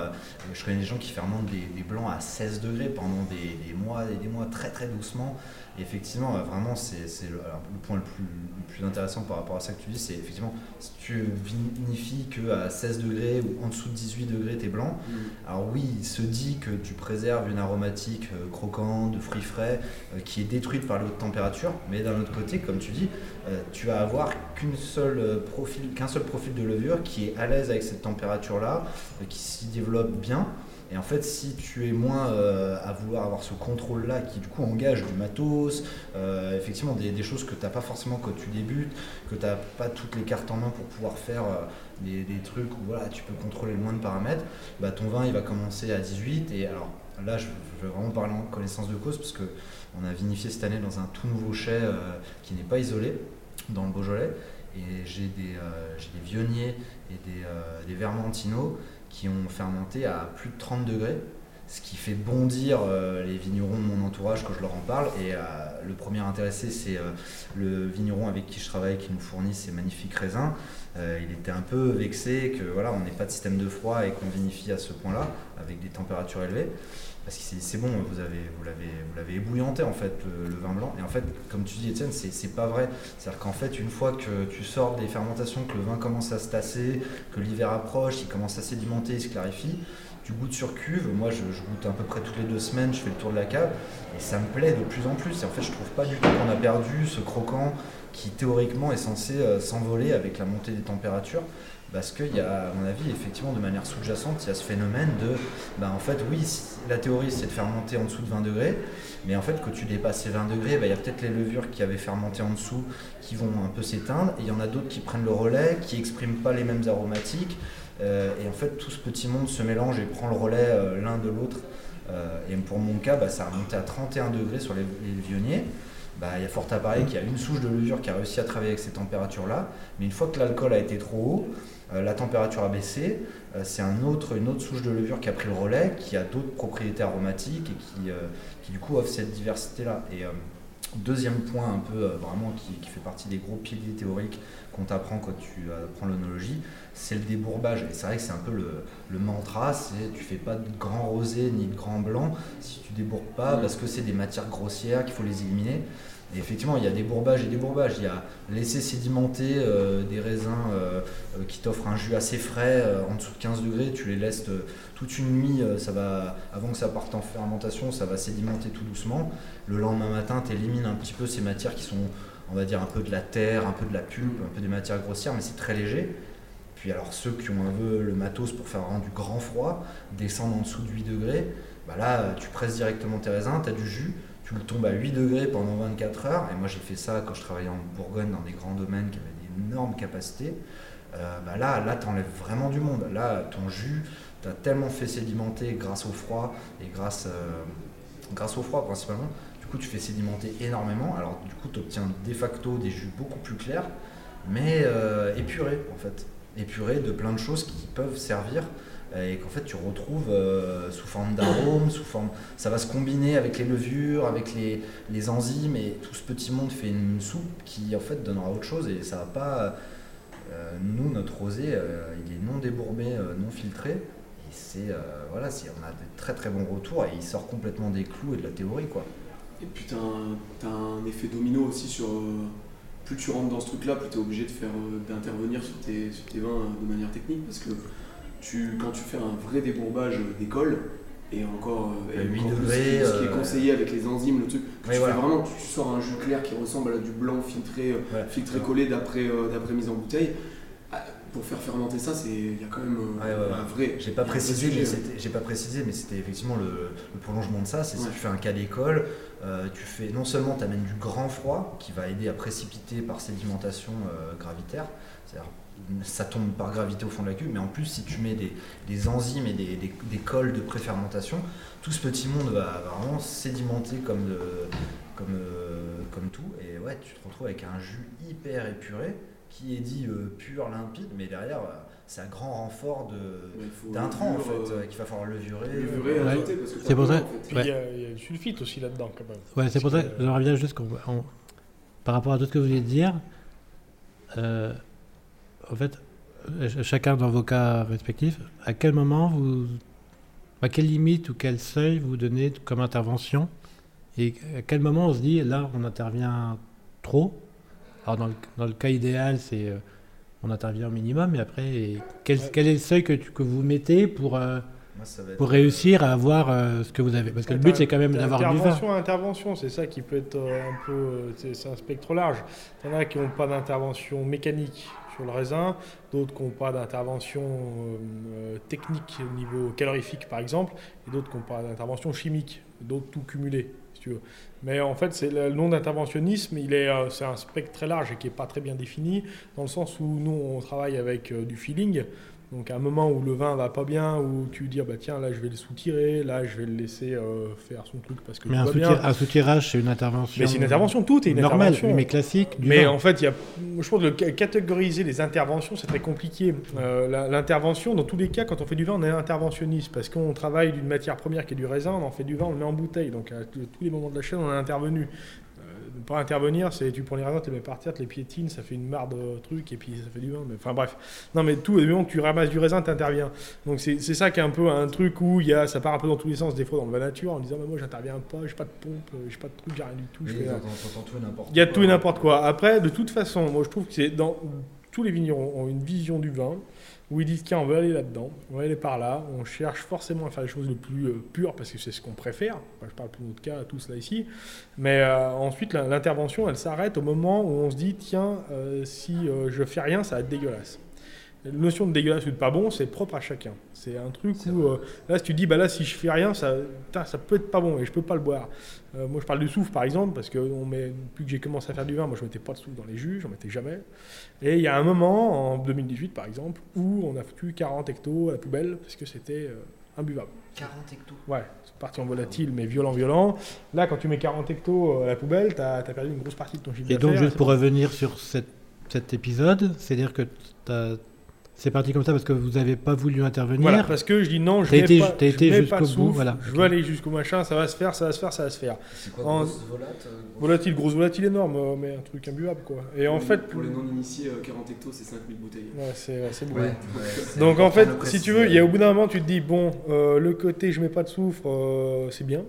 je connais des gens qui fermentent des, des blancs à 16 degrés pendant des, des, mois et des mois très très doucement effectivement, euh, vraiment, c'est le, point le plus, plus, intéressant par rapport à ça que tu dis, c'est effectivement, si tu vinifies qu'à 16 degrés ou en dessous de 18 degrés, t'es blanc. Mm. Alors oui, il se dit que tu préserves une aromatique euh, croquante, de fruits frais, euh, qui est détruite par l'haute température, mais d'un autre côté, comme tu dis, tu vas avoir qu'un seul, profil, qu'un seul profil de levure qui est à l'aise avec cette température-là, qui s'y développe bien. Et en fait, si tu es moins euh, à vouloir avoir ce contrôle-là qui du coup engage du matos, euh, effectivement des, choses que tu n'as pas forcément quand tu débutes, que tu n'as pas toutes les cartes en main pour pouvoir faire euh, des, trucs où voilà, tu peux contrôler le moins de paramètres, bah, ton vin il va commencer à 18. Et alors là, je, vais vraiment parler en connaissance de cause parce qu'on a vinifié cette année dans un tout nouveau chai qui n'est pas isolé, dans le Beaujolais. Et j'ai des, des vionniers et des, des qui ont fermenté à plus de 30 degrés, ce qui fait bondir euh, les vignerons de mon entourage quand je leur en parle. Et euh, le premier intéressé, c'est euh, le vigneron avec qui je travaille, qui nous fournit ces magnifiques raisins. Il était un peu vexé que voilà, on n'ait pas de système de froid et qu'on vinifie à ce point-là, avec des températures élevées. Parce que c'est bon, vous avez vous l'avez ébouillanté en fait le, vin blanc. Et en fait, comme tu dis Étienne, c'est pas vrai. C'est-à-dire qu'en fait, une fois que tu sors des fermentations, que le vin commence à se tasser, que l'hiver approche, il commence à sédimenter, il se clarifie, tu goûtes sur cuve. Moi, je, je goûte à peu près toutes les deux semaines, je fais le tour de la cave et ça me plaît de plus en plus. Et en fait, je trouve pas du tout qu'on a perdu ce croquant qui théoriquement est censé euh, s'envoler avec la montée des températures. Parce qu'il y a, à mon avis, effectivement, de manière sous-jacente, il y a ce phénomène de, ben, en fait, oui, la théorie, c'est de faire monter en dessous de 20 degrés, mais en fait, quand tu dépasses les 20 degrés, ben, il y a peut-être les levures qui avaient fermenté en dessous qui vont un peu s'éteindre, et il y en a d'autres qui prennent le relais, qui expriment pas les mêmes aromatiques, euh, et en fait, tout ce petit monde se mélange et prend le relais euh, l'un de l'autre. Et pour mon cas, bah, ça a remonté à 31 degrés sur les, les vionniers. Bah, il y a fort à parier qu'il y a une souche de levure qui a réussi à travailler avec ces températures-là. Mais une fois que l'alcool a été trop haut, euh, la température a baissé. euh, c'est un autre, une autre souche de levure qui a pris le relais, qui a d'autres propriétés aromatiques et qui, euh, qui du coup offre cette diversité-là. Et deuxième point un peu vraiment qui, qui fait partie des gros piliers théoriques qu'on t'apprend quand tu apprends l'onologie, c'est le débourbage. Et c'est vrai que c'est un peu le, le mantra, c'est tu fais pas de grand rosé ni de grand blanc si tu débourbes pas, parce que c'est des matières grossières qu'il faut les éliminer. Et effectivement, il y a des bourbages et des bourbages. Il y a laisser sédimenter euh, des raisins euh, euh, qui t'offrent un jus assez frais euh, en dessous de 15 degrés. Tu les laisses euh, toute une nuit, euh, ça va, avant que ça parte en fermentation, ça va sédimenter tout doucement. Le lendemain matin, tu élimines un petit peu ces matières qui sont, on va dire, un peu de la terre, un peu de la pulpe, un peu des matières grossières, mais c'est très léger. Puis alors ceux qui ont un peu le matos pour faire vraiment du grand froid, descendre en dessous de 8 degrés, bah là tu presses directement tes raisins, tu as du jus, tu le tombes à 8 degrés pendant 24 heures. Et moi j'ai fait ça quand je travaillais en Bourgogne dans des grands domaines qui avaient d'énormes capacités. Euh, bah là, là tu enlèves vraiment du monde. Là ton jus, tu as tellement fait sédimenter grâce au froid et grâce, euh, grâce au froid principalement. Coup tu fais sédimenter énormément. Alors du coup tu obtiens de facto des jus beaucoup plus clairs, mais euh, épurés en fait épuré de plein de choses qui peuvent servir euh, et qu'en fait tu retrouves euh, sous forme d'arômes, sous forme, ça va se combiner avec les levures, avec les, les enzymes et tout ce petit monde fait une soupe qui en fait donnera autre chose et ça va pas. nous notre rosé, il est non débourbé, non filtré et c'est voilà, on a de très très bons retours et il sort complètement des clous et de la théorie quoi. Et puis t'as un, un effet domino aussi sur. euh, plus tu rentres dans ce truc-là, plus tu es obligé de faire euh, d'intervenir sur tes, sur tes vins euh, de manière technique parce que tu, quand tu fais un vrai débourbage d'école, et encore, et encore plus, degrés, ce qui- ce qui est conseillé avec les enzymes, le truc, que tu voilà. fais vraiment, tu sors un jus clair qui ressemble à du blanc filtré, Ouais. filtré collé d'après euh, d'après mise en bouteille. Pour faire fermenter ça, c'est il y a quand même euh, Ouais, ouais, ouais. un vrai. J'ai pas précisé, mais hein. c'était, j'ai pas précisé, mais c'était effectivement le, le prolongement de ça. C'est si tu fais un cas d'école, euh, tu fais non seulement tu amènes du grand froid qui va aider à précipiter par sédimentation euh, gravitaire, c'est-à-dire ça tombe par gravité au fond de la cuve, mais en plus si tu mets des, des enzymes et des, des- des cols de préfermentation, tout ce petit monde va, va vraiment sédimenter comme, de, comme, euh, comme tout, et ouais, tu te retrouves avec un jus hyper épuré qui est dit euh, pur, limpide, mais derrière euh, c'est un grand renfort d'intrants en fait euh, qu'il va falloir levurer. Ouais. C'est pour ça- en fait. Puis Ouais. il y, a- il y a le sulfite aussi là-dedans quand même. Ouais, c'est pour ça que j'aimerais bien juste qu'on. on- par rapport à tout ce que vous venez de dire, euh, en fait, ch- chacun dans vos cas respectifs, à quel moment vous. À quelle limite ou quel seuil vous donnez comme intervention Et à quel moment on se dit, là, on intervient trop Alors, dans le, dans le cas idéal, c'est. euh, on intervient au minimum, mais après, et quel, est le seuil que, tu- que vous mettez pour, euh, Moi, ça va être- pour réussir à avoir euh, ce que vous avez? Parce que le but, c'est quand même d'avoir du vin. Intervention à intervention, c'est ça qui peut être un peu. c'est un spectre large. Il y en a qui n'ont pas d'intervention mécanique sur le raisin, d'autres qui n'ont pas d'intervention technique au niveau calorifique par exemple, et d'autres qui n'ont pas d'intervention chimique, d'autres tout cumulé, Mais en fait, c'est le nom d'interventionnisme, il est, euh, c'est un spectre très large et qui n'est pas très bien défini, dans le sens où nous, on travaille avec euh, du feeling. Donc à un moment où le vin va pas bien, où tu dis ah bah tiens là je vais le soutirer, là je vais le laisser euh, faire son truc parce que Mais un, bien. soutirage, c'est une intervention. Mais c'est une intervention, tout est une normale, intervention. mais classique. Du Mais vin. en fait, il y a, je pense ca- catégoriser les interventions, c'est très compliqué. Euh, L'intervention, dans tous les cas, quand on fait du vin, on est interventionniste parce qu'on travaille d'une matière première qui est du raisin, on en fait du vin, on le met en bouteille. Donc à tous les moments de la chaîne, on est intervenu. Ne pas intervenir, c'est tu prends les raisins, tu les mets par terre, tu les piétines, ça fait une mare de trucs et puis ça fait du vin. Mais, enfin bref. Non, mais tout, au moment que tu ramasses du raisin, tu interviens. Donc c'est ça qui est un peu un truc où y a, ça part un peu dans tous les sens, des fois dans le vin nature, en disant bah, moi j'interviens pas, j'ai pas de pompe, euh, j'ai pas de truc, j'ai rien du tout. il y a tout et n'importe quoi. Après, de toute façon, moi je trouve que c'est dans tous les vignerons ont une vision du vin où ils disent tiens on veut aller là-dedans, on va aller par là, on cherche forcément à faire les choses le plus euh, pures parce que c'est ce qu'on préfère. Je parle pour notre cas tous là ici, mais euh, ensuite l'intervention elle s'arrête au moment où on se dit tiens euh, si je fais rien ça va être dégueulasse. La notion de dégueulasse ou de pas bon, c'est propre à chacun. C'est un truc où, là, si tu dis, bah là, si je fais rien, ça, putain, ça peut être pas bon et je peux pas le boire. Euh, moi, je parle du soufre, par exemple, parce que on met, depuis que j'ai commencé à faire du vin, moi, je mettais pas de soufre dans les jus, j'en mettais jamais. Et il y a un moment, en 2018, par exemple, où on a foutu 40 hectos à la poubelle parce que c'était euh, imbuvable. 40 hectos. Ouais, c'est parti en volatile, mais violent, violent. Là, quand tu mets 40 hectos à la poubelle, tu as, perdu une grosse partie de ton chiffre Et donc, juste pour revenir sur cette- cet épisode, c'est-à-dire que t'as- c'est parti comme ça parce que vous n'avez pas voulu intervenir. Voilà, parce que je dis non, je été- pas, t'as je été jusqu'au pas de bout, souffle, voilà. Je veux aller jusqu'au machin, ça va se faire, ça va se faire, ça va se faire. C'est quoi, En- grosse volate euh, grosse- Volatile, grosse volatile énorme, euh, mais un truc imbuvable quoi. Et en Pour fait, les- Pour les non-initiés, euh, 40 hectos, c'est 5000 bouteilles. ouais, c'est beaucoup. Ouais, ouais, c'est Donc en fait, si tu veux, il y a au bout d'un moment, tu te dis bon, euh, le côté je mets pas de soufre, euh, c'est bien.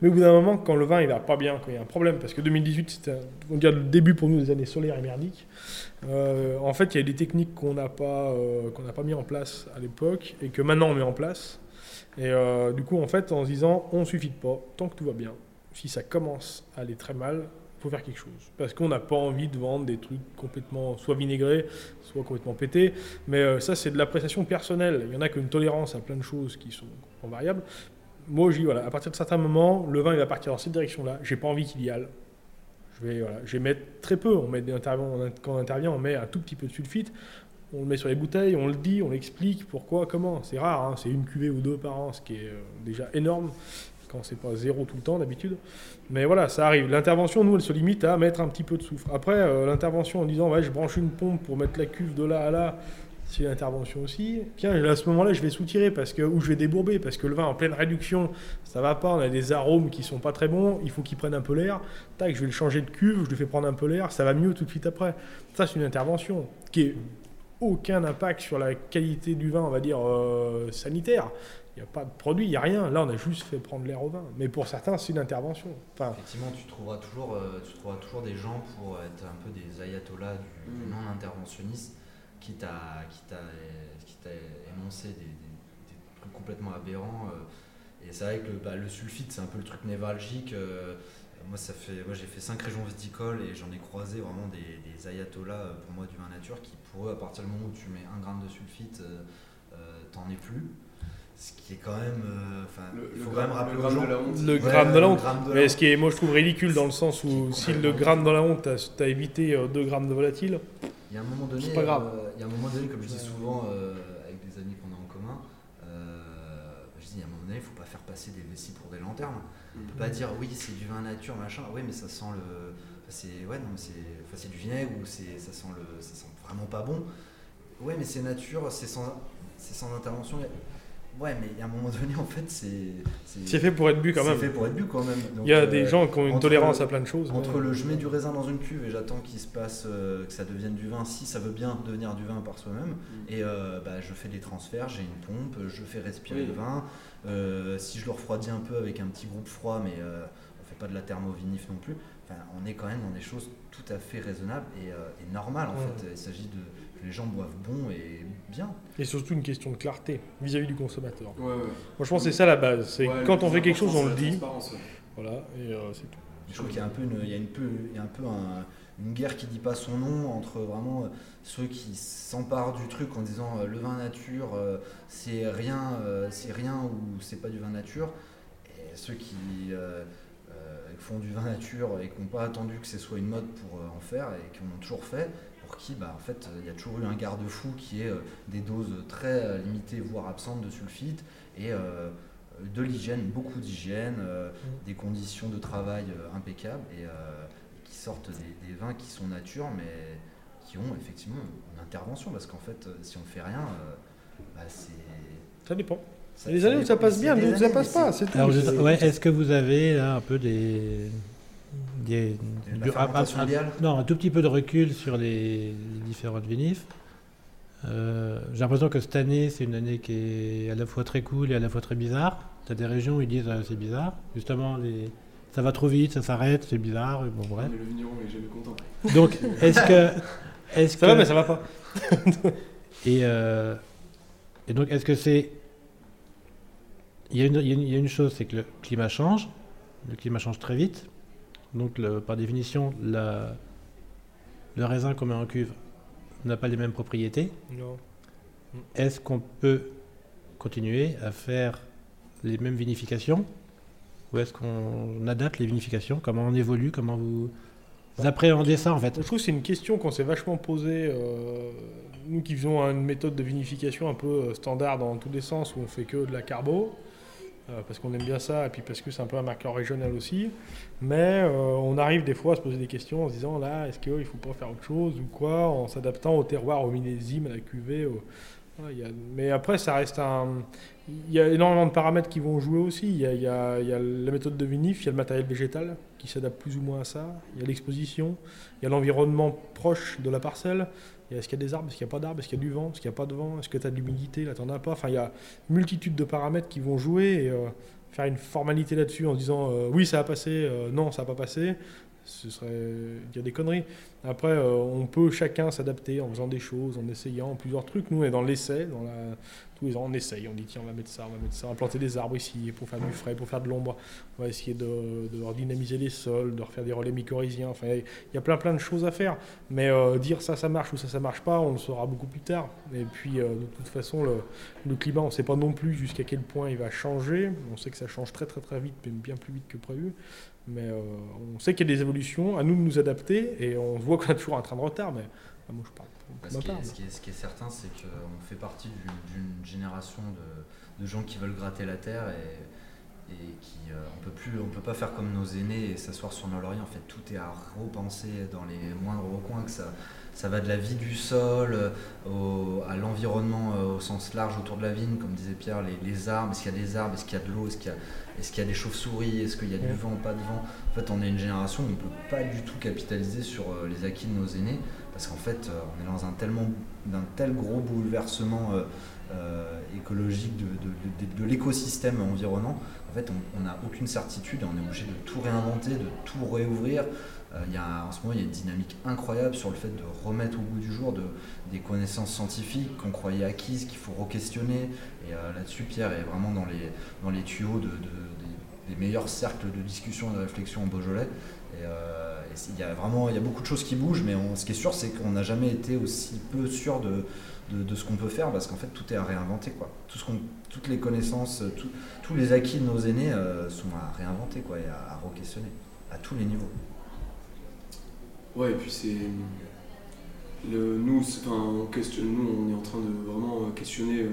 Mais au bout d'un moment, quand le vin il va pas bien, quand il y a un problème, parce que 2018 c'était, on dirait le début pour nous des années solaires et merdiques. euh, en fait, il y a des techniques qu'on n'a pas, euh, qu'on pas mis en place à l'époque et que maintenant on met en place. Et euh, du coup, en fait, en se disant on suffit de pas, tant que tout va bien. Si ça commence à aller très mal, faut faire quelque chose. Parce qu'on n'a pas envie de vendre des trucs complètement soit vinaigrés, soit complètement pétés. Mais euh, ça, c'est de l'appréciation personnelle. Il y en a qui ont une tolérance à plein de choses qui sont variables. Moi, je dis, voilà, à partir de certains moments, le vin, il va partir dans cette direction-là. J'ai pas envie qu'il y aille. Je vais, voilà, je vais mettre très peu. On met des on- quand on intervient, on met un tout petit peu de sulfite. On le met sur les bouteilles, on le dit, on l'explique pourquoi, comment. C'est rare, hein, c'est une cuvée ou deux par an, ce qui est euh, déjà énorme quand c'est pas zéro tout le temps d'habitude. Mais voilà, ça arrive. L'intervention, nous, elle se limite à mettre un petit peu de soufre. Après, euh, l'intervention en disant, ouais, je branche une pompe pour mettre la cuve de là à là, c'est une intervention aussi. Tiens, à ce moment-là, je vais soutirer parce que, ou je vais débourber parce que le vin en pleine réduction, ça va pas. On a des arômes qui sont pas très bons. Il faut qu'il prenne un peu l'air. Tac, je vais le changer de cuve, je lui fais prendre un peu l'air. Ça va mieux tout de suite après. Ça, c'est une intervention qui est aucun impact sur la qualité du vin, on va dire, euh, sanitaire. Il n'y a pas de produit, il n'y a rien. Là, on a juste fait prendre l'air au vin. Mais pour certains, c'est une intervention. Enfin, Effectivement, tu trouveras toujours, euh, tu trouveras toujours des gens pour être un peu des ayatollahs du, du Mm. non-interventionniste qui t'a qui t'a qui t'a énoncé des, des- des trucs complètement aberrants. euh, et c'est vrai que le, bah, le sulfite, c'est un peu le truc névralgique. euh, moi, ça fait, moi, j'ai fait cinq régions viticoles et j'en ai croisé vraiment des, des ayatollahs euh, pour moi du vin nature qui, pour eux, à partir du moment où tu mets un gramme de sulfite, euh, t'en es plus. Ce qui est quand même, enfin, il faut quand gramme, même rappeler le gramme de la honte. le Ouais, gramme de la honte. la Mais ce qui est, moi, je trouve ridicule dans le sens où si le gramme dans la honte, t'as as évité 2 grammes de volatile. Il y a un moment donné, pas grave. euh, il y a un moment donné, comme je dis souvent euh, avec des amis qu'on a en commun, euh, je dis, il y a un moment donné, il faut pas faire passer des vessies pour des lanternes. On peut pas dire, oui, c'est du vin nature, machin. Oui, mais ça sent le, enfin, c'est, ouais, non, mais c'est, enfin, c'est du vinaigre ou c'est, ça sent le, ça sent vraiment pas bon. Ouais, mais c'est nature, c'est sans, c'est sans intervention. Ouais, mais il y a un moment donné, en fait, c'est, C'est fait pour être bu quand c'est même. fait pour être bu quand même. Il y a Donc, des euh, gens qui ont une tolérance à plein de choses. entre mais- le je mets du raisin dans une cuve et j'attends qu'il se passe, euh, que ça devienne du vin, si ça veut bien devenir du vin par soi-même, Mm. et euh, bah, je fais des transferts, j'ai une pompe, je fais respirer Oui. le vin. Euh, si je le refroidis un peu avec un petit groupe froid, mais euh, on fait pas de la thermovinif non plus, enfin, on est quand même dans des choses tout à fait raisonnables et, euh, et normales en Ouais. fait. Il s'agit de que les gens boivent bon et bien. Et surtout une question de clarté vis-à-vis du consommateur. Ouais, ouais. Moi, je pense que c'est ça la base. C'est Ouais, quand on fait quelque chose, on le dit. Voilà, et euh, c'est tout. Je trouve qu'il y a un peu une, il y a une peu, il y a un, peu un- une guerre qui dit pas son nom entre vraiment euh, ceux qui s'emparent du truc en disant euh, le vin nature c'est rien, c'est rien ou c'est pas du vin nature, et ceux qui euh, font du vin nature et qui n'ont pas attendu que ce soit une mode pour en faire et qui en ont toujours fait, pour qui bah, en fait il y a toujours eu un garde-fou qui est euh, des doses très euh, limitées voire absentes de sulfite et euh, de l'hygiène, beaucoup d'hygiène, euh, Mm. des conditions de travail euh, impeccables et, euh, qui sortent des, des vins qui sont nature mais qui ont effectivement une intervention parce qu'en fait euh, si on fait rien, euh, bah, c'est. Ça dépend. ça- des années où ça dépend, passe bien, d'autres où ça passe pas. c'est- C'est tout. Alors, je- C'est- ouais, est-ce que vous avez là un peu des. Des La du- fermentation un- non, un tout petit peu de recul sur les, les différentes vinifs. Euh, J'ai l'impression que cette année, c'est une année qui est à la fois très cool et à la fois très bizarre. Tu as des régions où ils disent euh, c'est bizarre. Justement, les ça va trop vite, ça s'arrête, c'est bizarre, bon bref. Mais le vigneron est jamais content. Donc, est-ce que. <laughs> Est-ce Ça que va, mais ça va pas. <laughs> Et, euh, et donc, est-ce que c'est. Y a une, il y a une chose, c'est que le climat change. Le climat change très vite. Donc, le- par définition, la- le raisin qu'on met en cuve n'a pas les mêmes propriétés. Non. Est-ce qu'on peut continuer à faire les mêmes vinifications Ou est-ce qu'on adapte les vinifications? Comment on évolue? Comment vous, vous appréhendez ça en fait? Je trouve que c'est une question qu'on s'est vachement posée. euh, nous qui faisons une méthode de vinification un peu euh, standard dans tous les sens, où on fait que de la carbo, parce qu'on aime bien ça, et puis parce que c'est un peu un marqueur régional aussi. Mais euh, on arrive des fois à se poser des questions en se disant là, est-ce qu'il faut pas faire autre chose ou quoi, en s'adaptant au terroir, au millésime, à la cuvée. Mais après, ça reste un. Il y a énormément de paramètres qui vont jouer aussi. Il y y a la méthode de vinif, il y a le matériel végétal qui s'adapte plus ou moins à ça, il y a l'exposition, il y a l'environnement proche de la parcelle. Il y a- Est-ce qu'il y a des arbres Est-ce qu'il n'y a pas d'arbres Est-ce qu'il y a du vent Est-ce qu'il n'y a pas de vent Est-ce que tu as de l'humidité Là, tu n'en as pas. Enfin, il y a multitude de paramètres qui vont jouer. Et, euh, faire une formalité là-dessus en disant euh, oui, ça a passé, euh, non, ça n'a pas passé, ce serait dire des conneries. Après, on peut chacun s'adapter en faisant des choses, en essayant plusieurs trucs. Nous, on est dans l'essai, dans la... on essaye. On dit tiens, on va mettre ça, on va mettre ça, on va planter des arbres ici pour faire du frais, pour faire de l'ombre. On va essayer de, de redynamiser les sols, de refaire des relais mycorhiziens. Enfin, il y a plein plein de choses à faire. Mais euh, dire ça, ça marche ou ça, ça marche pas, on le saura beaucoup plus tard. Et puis, euh, de toute façon, le, climat, on ne sait pas non plus jusqu'à quel point il va changer. On sait que ça change très très très vite, même bien plus vite que prévu. Mais euh, on sait qu'il y a des évolutions, à nous de nous adapter, et on voit qu'on a toujours un train de retard, mais ah, moi je parle ce, qui part. est, ce, qui est, ce qui est certain, c'est qu'on fait partie d'une génération de, de gens qui veulent gratter la terre et, et qui euh, on peut plus, on peut pas faire comme nos aînés et s'asseoir sur nos lauriers. En fait, tout est à repenser dans les moindres recoins. Que ça, ça va de la vie du sol au- à l'environnement euh, au sens large autour de la vigne, comme disait Pierre, les, les arbres. Est-ce qu'il y a des arbres? Est-ce qu'il y a de l'eau? Est-ce qu'il y a y des chauves-souris? Est-ce qu'il y a du vent Pas de vent? En fait, on est une génération où on ne peut pas du tout capitaliser sur euh, les acquis de nos aînés parce qu'en fait, euh, on est dans un tel gros bouleversement euh, euh, écologique de, l'écosystème environnant. En fait, on n'a aucune certitude et on est obligé de tout réinventer, de tout réouvrir. Y a, en ce moment, il y a une dynamique incroyable sur le fait de remettre au goût du jour de, des connaissances scientifiques qu'on croyait acquises, qu'il faut re-questionner. Et là-dessus, Pierre est vraiment dans les, tuyaux de, de- des, meilleurs cercles de discussion et de réflexion en Beaujolais. Et, il y a vraiment il y a beaucoup de choses qui bougent, mais ce qui est sûr, c'est qu'on n'a jamais été aussi peu sûr de, de, ce qu'on peut faire, parce qu'en fait, tout est à réinventer. Quoi. Tout ce toutes les connaissances, tous les acquis de nos aînés euh, sont à réinventer quoi, et à, à re-questionner, à tous les niveaux. Ouais, et puis c'est. Nous, on questionne, nous, on est en train de vraiment questionner euh,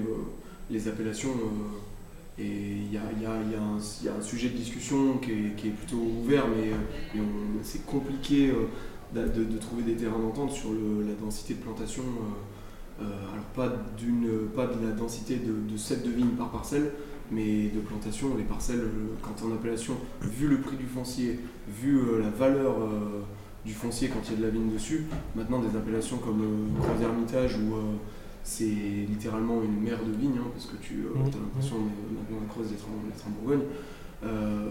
les appellations. euh, et il y a, un- sujet de discussion qui est, plutôt ouvert, mais, euh, c'est compliqué euh, de, trouver des terrains d'entente sur la densité de plantation. euh, alors, pas, de la densité de, de cèpes de vigne par parcelle, mais de plantation. Les parcelles, quand en appellation, vu le prix du foncier, vu la valeur. du foncier quand il y a de la vigne dessus. Maintenant, des appellations comme Croix Hermitage euh, c'est littéralement une mer de vigne, hein, parce que tu Mhm. as l'impression maintenant à Creuse d'être en, Bourgogne. Euh,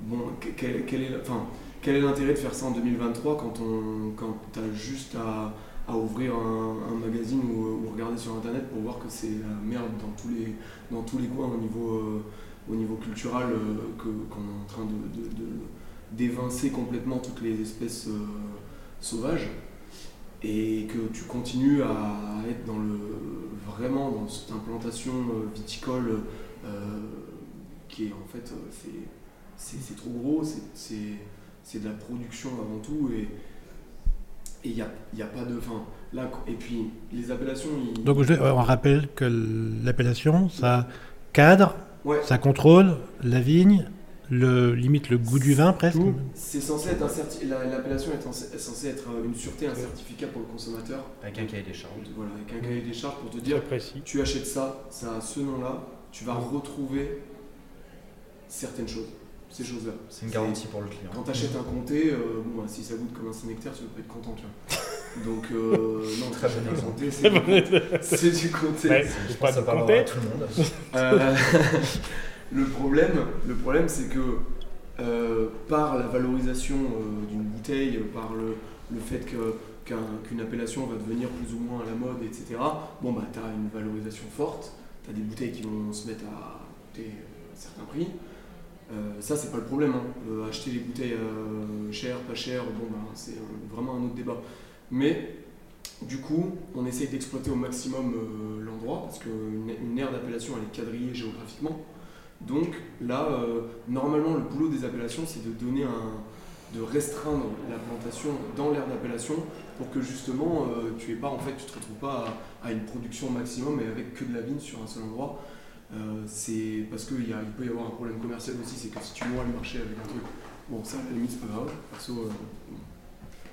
bon, que- quel, quel est, la- enfin, quel est l'intérêt de faire ça en 2023 quand, on, quand as juste à, à ouvrir un, un magazine ou, ou regarder sur internet pour voir que c'est la merde dans tous les, dans tous les coins au niveau, euh, au niveau culturel euh, que- qu'on est en train de- de- de d'évincer complètement toutes les espèces euh, sauvages et que tu continues à être dans le vraiment dans cette implantation euh, viticole euh, qui est en fait euh, c'est- trop gros, c'est- de la production avant tout et et il n'y a, y a pas de fin là et puis les appellations ils- Donc je- on rappelle que l'appellation, ça cadre, ouais. ça contrôle la vigne, le, limite le goût du vin presque. C'est censé être un certi- la- l'appellation est censée- est censée être une sûreté un certificat pour le consommateur Avec un cahier des charges. voilà avec un cahier des charges pour te Très dire précis. tu achètes ça, ça a ce nom-là, tu vas retrouver certaines choses, ces choses-là. C'est une garantie pour le client. Quand tu achètes un comté, euh, bon, bah, si ça goûte comme un Saint-Nectaire, tu vas pas être content, tu vois. Donc, euh, <laughs> non, Très exemple. comté, c'est du comté. C'est du comté. Ouais, Je c'est pense pas que ça de parlera à tout le monde. Euh, <laughs> le problème, le problème c'est que euh, par la valorisation euh, d'une bouteille, par le, fait que- qu'un- qu'une appellation va devenir plus ou moins à la mode, etc., bon, bah, tu as une valorisation forte, tu as des bouteilles qui vont se mettre à coûter euh, un certain prix. Ça, c'est pas le problème. hein. Acheter les bouteilles chères, pas chères, bon, bah, c'est vraiment un autre débat. Mais du coup, on essaye d'exploiter au maximum l'endroit parce qu'une une aire d'appellation elle est quadrillée géographiquement. Donc là, euh, normalement, le boulot des appellations, c'est de donner un, de restreindre la plantation dans l'aire d'appellation pour que justement euh, tu aies pas en fait, tu te retrouves pas à, une production maximum et avec que de la vigne sur un seul endroit. Euh, c'est parce qu'il peut y avoir un problème commercial aussi, c'est que si tu noies le marché avec un truc, bon ça à la limite c'est pas grave. Perso,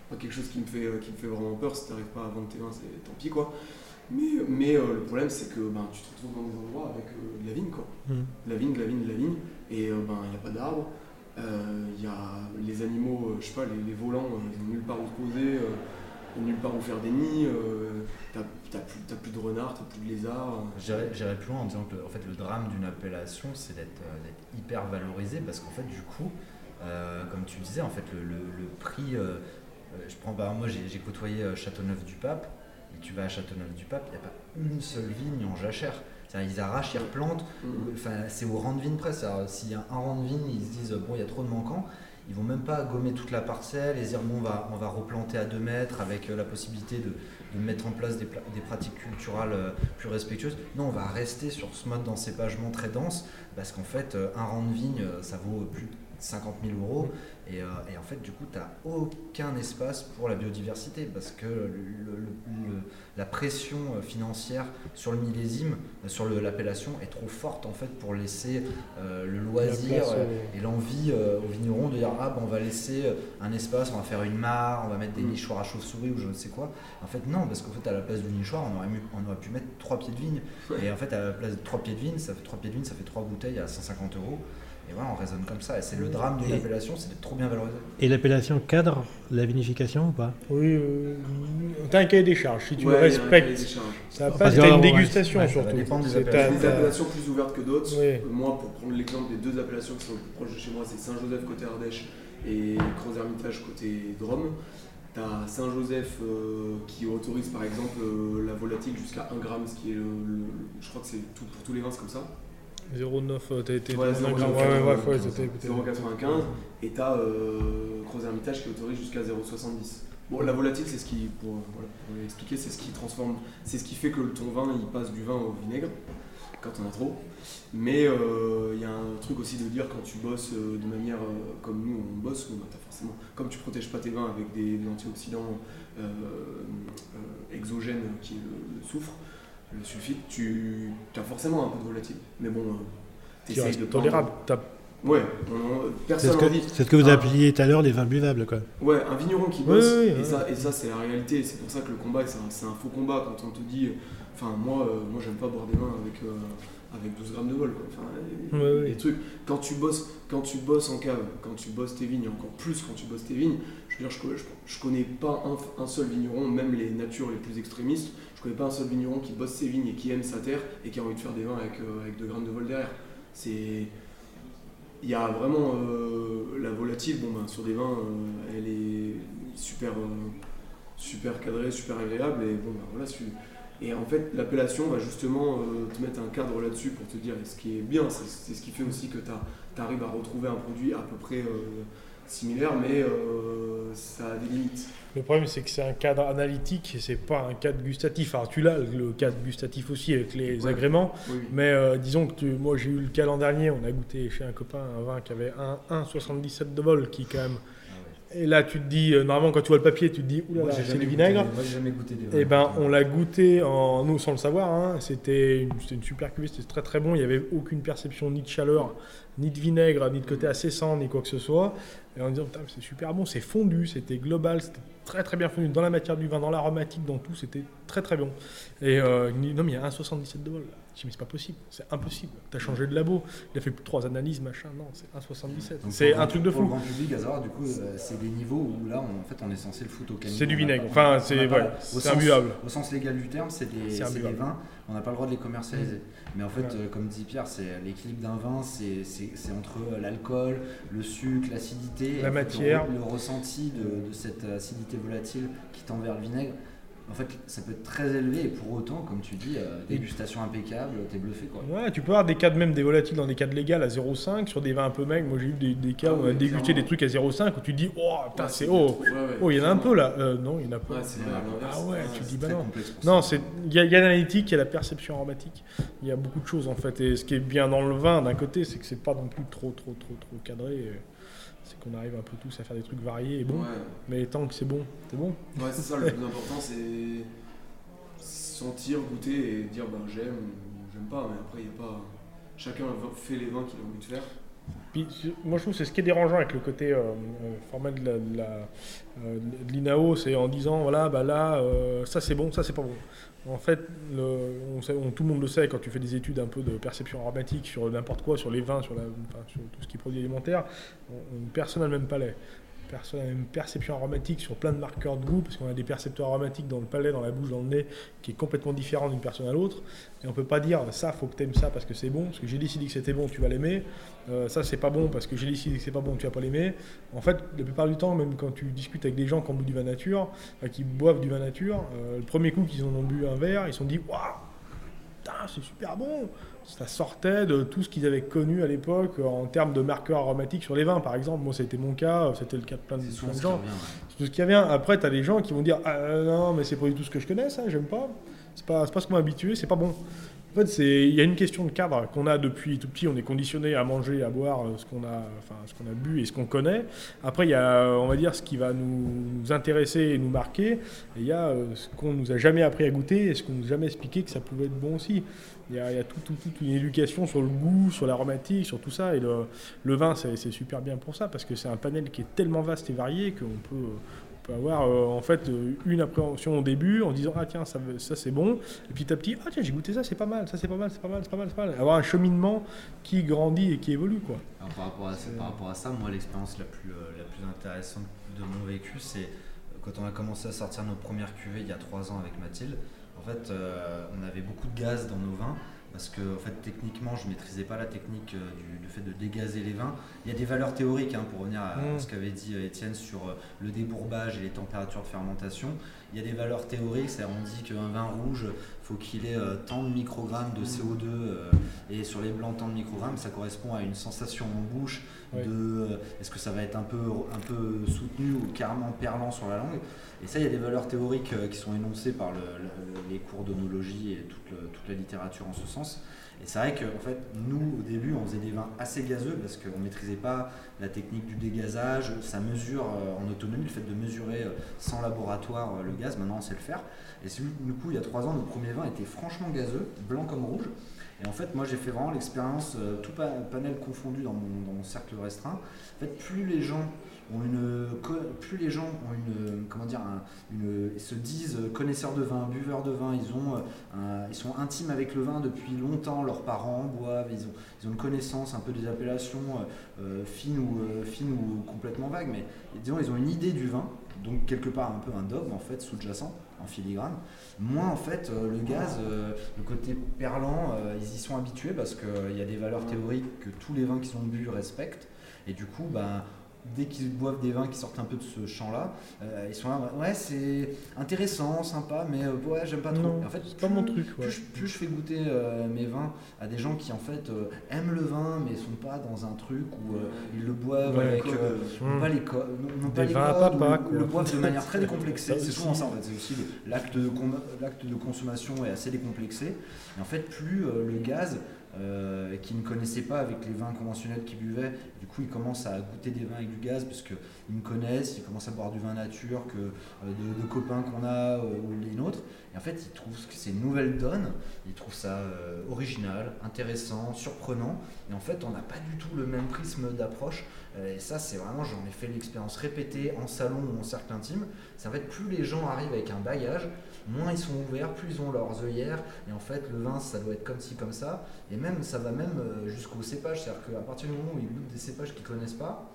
pas quelque chose qui me fait, qui me fait vraiment peur. Si t'arrives pas à vendre tes vins, c'est tant pis quoi. Mais, mais euh, le problème c'est que ben, tu te retrouves dans des endroits avec euh, de la vigne quoi. Mhm. De la vigne, de la vigne, de la vigne. Et euh, ben il n'y a pas d'arbres. Euh, Il y a les animaux, euh, je sais pas, les, les volants, euh, ils ont nulle part où se poser, euh, nulle part où faire des nids. euh, t'as plus, plus de renards, t'as plus de lézards. J'irais j'irais plus loin en disant que en fait, le drame d'une appellation, c'est d'être euh, hyper valorisé parce qu'en fait, du coup, euh, comme tu disais, en fait, le, le- le prix. je prends, bah, moi, j'ai côtoyé euh, Châteauneuf-du-Pape tu vas à Châteauneuf-du-Pape, il n'y a pas une seule vigne en jachère. C'est-à-dire, ils arrachent, ils replantent. Mhm. Enfin, c'est au rang de vigne près. S'il y a un rang de vigne, ils se disent bon, il y a trop de manquants. Ils vont même pas gommer toute la parcelle et se dire bon, on va, on va replanter à 2 mètres avec euh, la possibilité de, de mettre en place des, des pratiques culturales euh, plus respectueuses. Non, on va rester sur ce mode d'encépagement très dense parce qu'en fait, euh, un rang de vigne, ça vaut plus de 50 000 euros. Et, euh, et en fait, du coup, tu n'as aucun espace pour la biodiversité parce que le- le- le- la pression euh, financière sur le millésime, euh, sur l'appellation, est trop forte en fait pour laisser euh, le loisir place, euh, et l'envie aux vignerons de dire ah ben, on va laisser un espace, on va faire une mare, on va mettre des Mm. nichoirs à chauve-souris ou je ne sais quoi. En fait non, parce qu'en fait à la place du nichoir on aurait, mu- on aurait pu mettre trois pieds de vigne. Et en fait à la place de trois pieds de vigne, ça fait trois pieds de vigne, ça fait trois bouteilles à 150 euros. Et voilà, on raisonne comme ça. Et c'est le drame d'une appellation, c'est d'être trop bien valorisé. Et l'appellation cadre la vinification ou pas? Oui, euh, t'as un cahier des charges. Si tu Ouais, le respectes, charges. ça passe. T'as une ouais. dégustation Ouais, ça surtout. dépendre des C'est- appellations. t'as- des t'as- appellations plus ouvertes que d'autres. Oui. Euh, Moi, pour prendre l'exemple des deux appellations qui sont le plus proches de chez moi, c'est Saint-Joseph côté Ardèche et Creuse-Hermitage côté Drôme. Tu as Saint-Joseph euh, qui autorise par exemple euh, la volatile jusqu'à 1 gramme, ce qui est le, le- je crois que c'est tout, pour tous les vins, c'est comme ça. 0,9, euh, t'as été. Ouais, dans un 0,9, gramme. Ouais, ouais, ouais, ouais, 0,95. c'était peut-être- 0,95 et tu as Creuse-Hermitage qui autorise jusqu'à 0,70. Bon, la volatile, c'est ce qui, pour, euh, voilà, pour expliquer, c'est ce qui transforme, c'est ce qui fait que ton vin il passe du vin au vinaigre quand on a trop. Mais euh, il y a un truc aussi de dire quand tu bosses euh, de manière euh, comme nous on bosse, bon, bah, t'as forcément, comme tu protèges pas tes vins avec des, des antioxydants euh, euh, exogènes qui est le, le soufre, le sulfite, tu as forcément un peu de volatile. Mais bon, euh, Qui t'essayes reste de tolérable. Ouais, on- on- C'est personne ce, envie. c'est ce que vous Ah. appeliez tout à l'heure les vins buvables, quoi. Ouais, un vigneron qui bosse, oui, oui, et, ouais. ça, et ça c'est la réalité, c'est pour ça que le combat c'est un, faux combat quand on te dit, enfin moi, euh, moi j'aime pas boire des vins avec, euh, avec 12 grammes de vol, quoi. Enfin, les, Ouais, les ouais. trucs, quand tu, bosses, quand tu bosses en cave, quand tu bosses tes vignes, et encore plus quand tu bosses tes vignes, je veux dire, je, connais- je, je connais pas un, un seul vigneron, même les natures les plus extrémistes, je connais pas un seul vigneron qui bosse ses vignes et qui aime sa terre et qui a envie de faire des vins avec, euh, avec 2 grammes de vol derrière. C'est il y a vraiment euh, la volatile, bon ben, sur des vins, euh, elle est super, euh, super cadrée, super agréable, et bon ben, voilà. Et en fait, l'appellation va justement te mettre un cadre là-dessus pour te dire, ce qui est bien, c'est ce qui fait aussi que tu arrives à retrouver un produit à peu près similaire, mais euh, ça a des limites. Le problème, c'est que c'est un cadre analytique c'est pas un cadre gustatif. Alors, tu l'as, le cadre gustatif aussi avec les Ouais. agréments. Oui. Mais euh, disons que tu- moi, j'ai eu le cas l'an dernier. On a goûté chez un copain un vin qui avait un 1,77 de vol, qui quand même. Et là, tu te dis, euh, normalement, quand tu vois le papier, tu te dis, oulala, c'est du vinaigre. Moi, j'ai jamais goûté des. Et ben, on l'a goûté en nous sans le savoir. hein. C'était une, super cuvée, c'était très très bon. Il n'y avait aucune perception ni de chaleur, ni de vinaigre, ni de côté assaissant, ni quoi que ce soit. Et en disant, c'est super bon, c'est fondu, c'était global, c'était très très bien fondu dans la matière du vin, dans l'aromatique, dans tout, c'était très très bon. Et euh, il me dit, non, mais il y a 1,77 de vol. Je dis, mais c'est pas possible, c'est impossible. Tu as changé de labo, il a fait plus de trois analyses, machin. Non, c'est 1,77. Donc, C'est un truc de Pour le fou. grand public, du coup, euh, c'est des niveaux où là, on- en fait, on est censé le foutre au caniveau. C'est du vinaigre. Enfin, c'est ouais, au c'est sens- imbuvable. Au sens légal du terme, c'est des, vins, on n'a pas le droit de les commercialiser. Mais en fait, Ouais. euh, comme dit Pierre, c'est l'équilibre d'un vin, c'est entre euh, l'alcool, le sucre, l'acidité, La matière. le, le ressenti de, de cette acidité volatile qui tend vers le vinaigre. En fait, ça peut être très élevé et pour autant, comme tu dis, euh, dégustation impeccable, t'es bluffé quoi. Ouais, tu peux avoir des cas de même des volatiles dans des cas de légal à 0,5 sur des vins un peu maigres. Moi j'ai eu des, des cas Ah où on a dégusté des trucs à 0,5 où tu te dis, oh putain, Ouais, c'est haut. Ouais, ouais, Oh, il y en a un peu là. Euh, non, il y en a pas. Ah ouais, tu te dis, bah non. Non, il y, a- l'analytique, il y a la perception aromatique. Il y a beaucoup de choses en fait. Et ce qui est bien dans le vin, d'un côté, c'est que c'est pas non plus trop, trop, trop, trop cadré. Et qu'on arrive un peu tous à faire des trucs variés et. Ouais, Mais tant que c'est bon, c'est bon. ouais c'est ça, le plus important, c'est sentir, goûter et dire ben, j'aime ou j'aime pas, mais après, il a pas. Chacun fait les vins qu'il a envie de faire. Puis, moi, je trouve que c'est ce qui est dérangeant avec le côté euh, euh, format de la- de la- euh, de l'INAO, c'est en disant voilà, bah là, euh, ça c'est bon, ça c'est pas bon. En fait, le- tout le monde le sait quand tu fais des études un peu de perception aromatique sur n'importe quoi, sur les vins, sur, la, sur tout ce qui est produit alimentaire, on- on- personne n'a le même palais. Personne la même perception aromatique sur plein de marqueurs de goût, parce qu'on a des percepteurs aromatiques dans le palais, dans la bouche, dans le nez, qui est complètement différent d'une personne à l'autre. Et on peut pas dire ça, faut que tu aimes ça parce que c'est bon, parce que j'ai décidé que c'était bon, tu vas l'aimer. Euh, ça, c'est pas bon parce que j'ai décidé que c'est pas bon, tu vas pas l'aimer. En fait, la plupart du temps, même quand tu discutes avec des gens qui ont bu du vin nature, enfin, qui boivent du vin nature, euh, le premier coup qu'ils en ont bu un verre, ils se sont dit waouh, c'est super bon. Ça sortait de tout ce qu'ils avaient connu à l'époque euh, en termes de marqueurs aromatiques sur les vins, par exemple. Moi, c'était mon cas, euh, c'était le cas de plein de, plein gens. C'est tout ce qui vient. Après, tu as des gens qui vont dire Ah euh, non, mais c'est pas du tout ce que je connais, ça, j'aime pas. C'est pas, pas ce qu'on m'a habitué, c'est pas bon. En fait, il y a une question de cadre qu'on a depuis tout petit. On est conditionné à manger, à boire ce qu'on a, enfin, ce qu'on a bu et ce qu'on connaît. Après, il y a, on va dire, ce qui va nous, nous intéresser et nous marquer. Et il y a ce qu'on nous a jamais appris à goûter et ce qu'on nous a jamais expliqué que ça pouvait être bon aussi. Il y a, toute une éducation sur le goût, sur l'aromatique, sur tout ça. Et le, vin, c'est super bien pour ça parce que c'est un panel qui est tellement vaste et varié qu'on peut, on peut avoir euh, en fait euh, une appréhension au début en disant ah tiens ça, c'est bon et petit à petit ah tiens j'ai goûté ça c'est pas mal ça c'est pas mal c'est pas mal c'est pas mal avoir un cheminement qui grandit et qui évolue quoi par, rapport à, ça, moi, l'expérience la plus, euh, la plus intéressante de mon vécu, c'est quand on a commencé à sortir nos premières cuvées il y a trois ans avec Mathilde. Fait, euh, on avait beaucoup de gaz dans nos vins parce que, en fait, techniquement, je maîtrisais pas la technique euh, du, du fait de dégazer les vins. Il y a des valeurs théoriques, hein, pour revenir à, à Mm. ce qu'avait dit euh, Étienne sur euh, le débourbage et les températures de fermentation. Il y a des valeurs théoriques, c'est-à-dire on dit qu'un vin rouge, faut qu'il ait euh, tant de microgrammes de CO2 euh, et sur les blancs tant de microgrammes, ça correspond à une sensation en bouche de euh, est-ce que ça va être un peu, un peu soutenu ou carrément perlant sur la langue. Et ça, il y a des valeurs théoriques qui sont énoncées par le- le- les cours d'onologie et toute, le- toute la littérature en ce sens. Et c'est vrai qu'en fait, nous, au début, on faisait des vins assez gazeux parce qu'on ne maîtrisait pas la technique du dégazage, ça mesure euh, en autonomie, le fait de mesurer euh, sans laboratoire euh, le gaz, maintenant on sait le faire. Et du coup, il y a trois ans, nos premiers vins étaient franchement gazeux, blanc comme rouge. Et en fait, moi, j'ai fait vraiment l'expérience, tout pa- panel confondu dans mon cercle restreint. En fait, plus les gens plus les gens ont une, se disent connaisseurs de vin, buveurs de vin, euh, ils sont intimes avec le vin depuis longtemps. Leurs parents boivent, ils ont, une connaissance un peu des appellations euh, euh, fines ou fines ou complètement vagues, mais disons, ils ont une idée du vin, donc quelque part un peu un dogme en fait sous-jacent en filigrane. Moins en fait le gaz, le côté perlant, ils y sont habitués parce qu'il y a des valeurs théoriques que tous les vins qui sont bu respectent. Et du coup, ben, dès qu'ils boivent des vins qui sortent un peu de ce champ-là, euh, ils sont là, ouais, c'est intéressant, sympa, mais euh, ouais, j'aime pas trop. non en fait, c'est pas mon truc ouais. plus, je, plus je fais goûter euh, mes vins à des gens qui en fait aiment le vin mais sont pas dans un truc où ils le boivent Ouais. avec Hum. non pas les codes, non, non pas Des les vins à codes, papa, ou le- boivent de manière très décomplexée. <laughs> C'est souvent ça en fait. C'est aussi l'acte de, l'acte de consommation est assez décomplexé. Et en fait, plus le gaz euh, qui ne connaissait pas avec les vins conventionnels qu'ils buvaient. Coup, ils commencent à goûter des vins avec du gaz parce qu'ils me connaissent, ils commencent à boire du vin nature que euh, de, copains qu'on a euh, ou les nôtres. Et en fait, ils trouvent que c'est une nouvelle donne, ils trouvent ça euh, original, intéressant, surprenant. Et en fait, on n'a pas du tout le même prisme d'approche Et ça, c'est vraiment, j'en ai fait l'expérience répétée en salon ou en cercle intime. C'est en fait, plus les gens arrivent avec un bagage, moins ils sont ouverts, plus ils ont leurs œillères. Et en fait, le vin, ça doit être comme ci, comme ça. Et même, ça va même euh, jusqu'au cépage. C'est-à-dire qu'à partir du moment où ils goûtent des cépages qu'ils connaissent pas,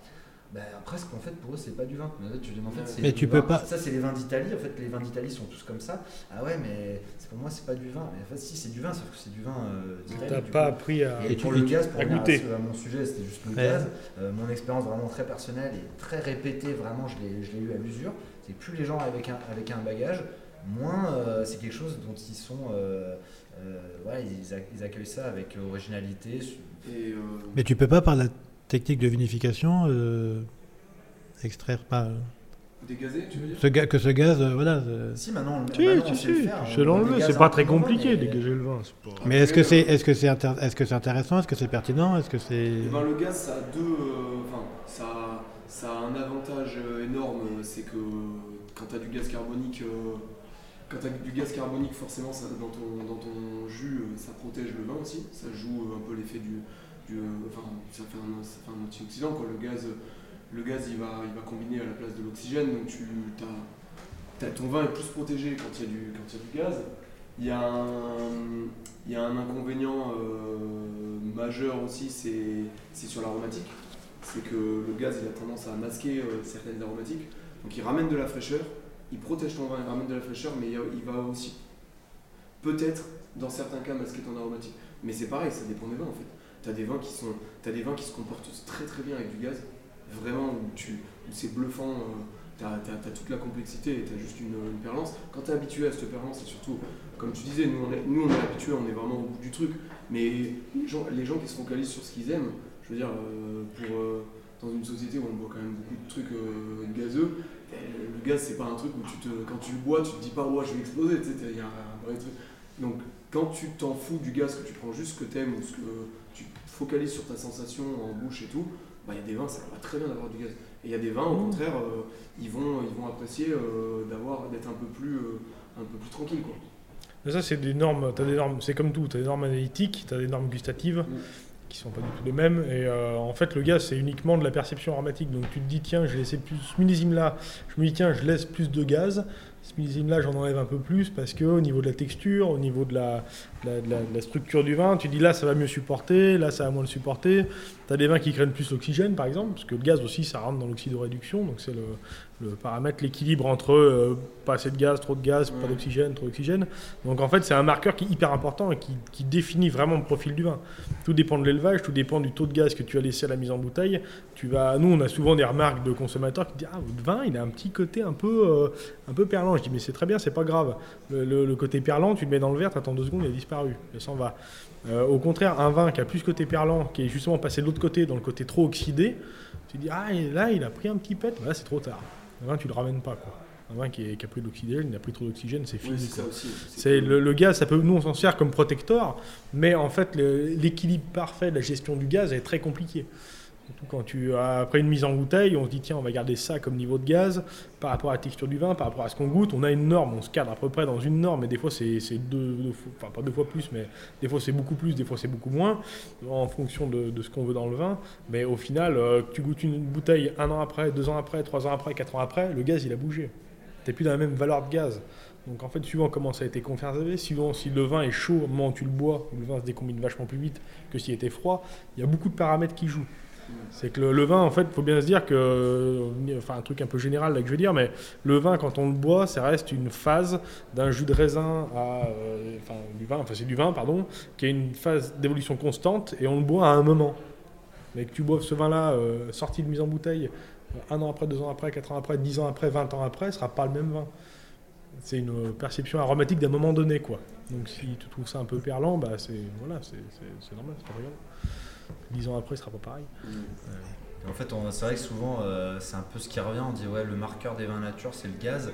ben, presque en fait pour eux c'est pas du vin. Mais tu dis, en fait, c'est Mais vin. peux pas- Ça c'est les vins d'Italie. En fait les vins d'Italie sont tous comme ça. Ah ouais mais c'est- pour moi c'est pas du vin. Mais en fait si c'est du vin sauf que c'est du vin euh, d'Italie. T'as pas coup. appris à. Et, Et pour tu- le tu- gaz, pour à goûter. à, à mon sujet, c'était juste le Ouais. gaz. Euh, mon expérience vraiment très personnelle et très répétée, vraiment, je l'ai je l'ai eu à l'usure. C'est plus les gens avec un, avec un bagage, moins euh, c'est quelque chose dont ils sont. euh, euh, ouais, ils, ac- ils accueillent ça avec originalité. Et euh, Mais tu peux pas, par la technique de vinification, euh, extraire pas. dégazé, tu veux dire? Ce ga- que ce gaz, voilà. Si, maintenant, Si, maintenant, on si, le si, faire. c'est l'enlever, pas très le compliqué, mais- dégager le vin. pas- Mais est-ce que c'est est-ce que c'est inter- que c'est intéressant Est-ce que c'est pertinent Est-ce que c'est Eh ben, le gaz, ça a deux. Enfin, ça, a- ça a un avantage énorme, c'est que quand tu as du gaz carbonique, euh, quand tu du gaz carbonique, forcément, dans, ton, jus, euh, ça protège le vin aussi. Ça joue euh, un peu l'effet du. euh, enfin, ça fait un, ça fait antioxydant, quoi. Le gaz, le gaz il, va, il va combiner à la place de l'oxygène, donc tu, t'as- ton vin est plus protégé quand il y a du, y a du gaz. Il y a un, il y a un inconvénient majeur aussi, c'est sur l'aromatique. C'est que le gaz a tendance à masquer certaines aromatiques. Donc il ramène de la fraîcheur, il protège ton vin, il ramène de la fraîcheur, mais il, va aussi peut-être dans certains cas masquer ton aromatique. Mais c'est pareil, ça dépend des vins en fait. Tu as des vins qui t'as des vins qui se comportent très très bien avec du gaz, vraiment où, tu, c'est bluffant. tu as, toute la complexité et tu as juste une, perlance. Quand tu es habitué à cette perlance, et surtout, comme tu disais, nous on est, nous, on est habitués, on est vraiment au bout du truc. Mais les gens, les gens qui se focalisent sur ce qu'ils aiment, je veux dire, euh, euh, dans une société où on boit quand même beaucoup de trucs euh, gazeux, le gaz c'est pas un truc où tu te, quand tu le bois, tu te dis pas ouais je vais exploser, tu sais, il y a un vrai truc. Donc quand tu t'en fous du gaz, que tu prends juste ce que t'aimes ou ce que tu focalises sur ta sensation en bouche et tout, bah il y a des vins, ça va très bien d'avoir du gaz. Et il y a des vins, au contraire, euh, ils, vont, ils vont apprécier euh, d'avoir d'être un peu plus euh, un peu plus tranquille quoi. Mais ça, c'est des normes, t'as des normes, c'est comme tout, tu as des normes analytiques, tu as des normes gustatives Mm. Qui sont pas du tout les mêmes. Et euh, en fait, le gaz, c'est uniquement de la perception aromatique. Donc tu te dis, tiens, je vais laisser plus, ce millésime-là, je me dis, tiens, je laisse plus de gaz. Ce millésime-là, j'en enlève un peu plus parce que au niveau de la texture, au niveau de la, de la, de la- de la structure du vin, tu dis là, ça va mieux supporter, là, ça va moins le supporter. Tu as des vins qui craignent plus l'oxygène, par exemple, parce que le gaz aussi, ça rentre dans l'oxydoréduction. Donc c'est le, le paramètre, l'équilibre entre euh, pas assez de gaz, trop de gaz, pas d'oxygène, trop d'oxygène. Donc en fait, c'est un marqueur qui est hyper important et qui, qui définit vraiment le profil du vin. Tout dépend de l'élevage, tout dépend du taux de gaz que tu as laissé à la mise en bouteille. Tu vas, nous, on a souvent des remarques de consommateurs qui disent Ah, votre vin, il a un petit côté un peu, euh, un peu perlant. Je dis Mais c'est très bien, c'est pas grave. Le, le- le côté perlant, tu le mets dans le verre, tu attends deux secondes, il a disparu. Il s'en va. Euh, au contraire, un vin qui a plus ce côté perlant, qui est justement passé de l'autre côté, dans le côté trop oxydé, tu dis Ah, et là, il a pris un petit pet. Là, c'est trop tard. Un vin, tu le ramènes pas. Quoi. Un vin qui, est- qui a pris de l'oxygène, il a pris trop d'oxygène, c'est fini. Oui, c'est le, le gaz, ça peut, nous on s'en sert comme protecteur, mais en fait le- l'équilibre parfait de la gestion du gaz est très compliqué. Quand tu après une mise en bouteille, on se dit tiens on va garder ça comme niveau de gaz par rapport à la texture du vin, par rapport à ce qu'on goûte. On a une norme, on se cadre à peu près dans une norme, et des fois c'est deux, fois- enfin pas deux fois plus, mais des fois c'est beaucoup plus, des fois c'est beaucoup moins, en fonction de, ce qu'on veut dans le vin. Mais au final, euh, tu goûtes une bouteille un an après, deux ans après, trois ans après, quatre ans après, le gaz il a bougé. T'es plus dans la même valeur de gaz. Donc en fait, suivant comment ça a été conservé, suivant si le vin est chaud au tu le bois, le vin se décombine vachement plus vite que s'il était froid, il y a beaucoup de paramètres qui jouent. C'est que le, vin, en fait, il faut bien se dire que, euh, enfin, un truc un peu général là que je veux dire, mais le vin, quand on le boit, ça reste une phase d'un jus de raisin à, euh, enfin, du vin, enfin, c'est du vin, pardon, qui est une phase d'évolution constante et on le boit à un moment. Mais que tu boives ce vin-là, euh, sorti de mise en bouteille, un an après, deux ans après, quatre ans après, dix ans après, vingt ans après, ce sera pas le même vin. C'est une perception aromatique d'un moment donné, quoi. Donc si tu trouves ça un peu perlant, bah c'est voilà, c'est normal, c'est pas grave. 10 ans après, il sera pas pareil. Euh, en fait, c'est vrai que souvent, euh, c'est un peu ce qui revient. On dit, ouais, le marqueur des vins nature, c'est le gaz.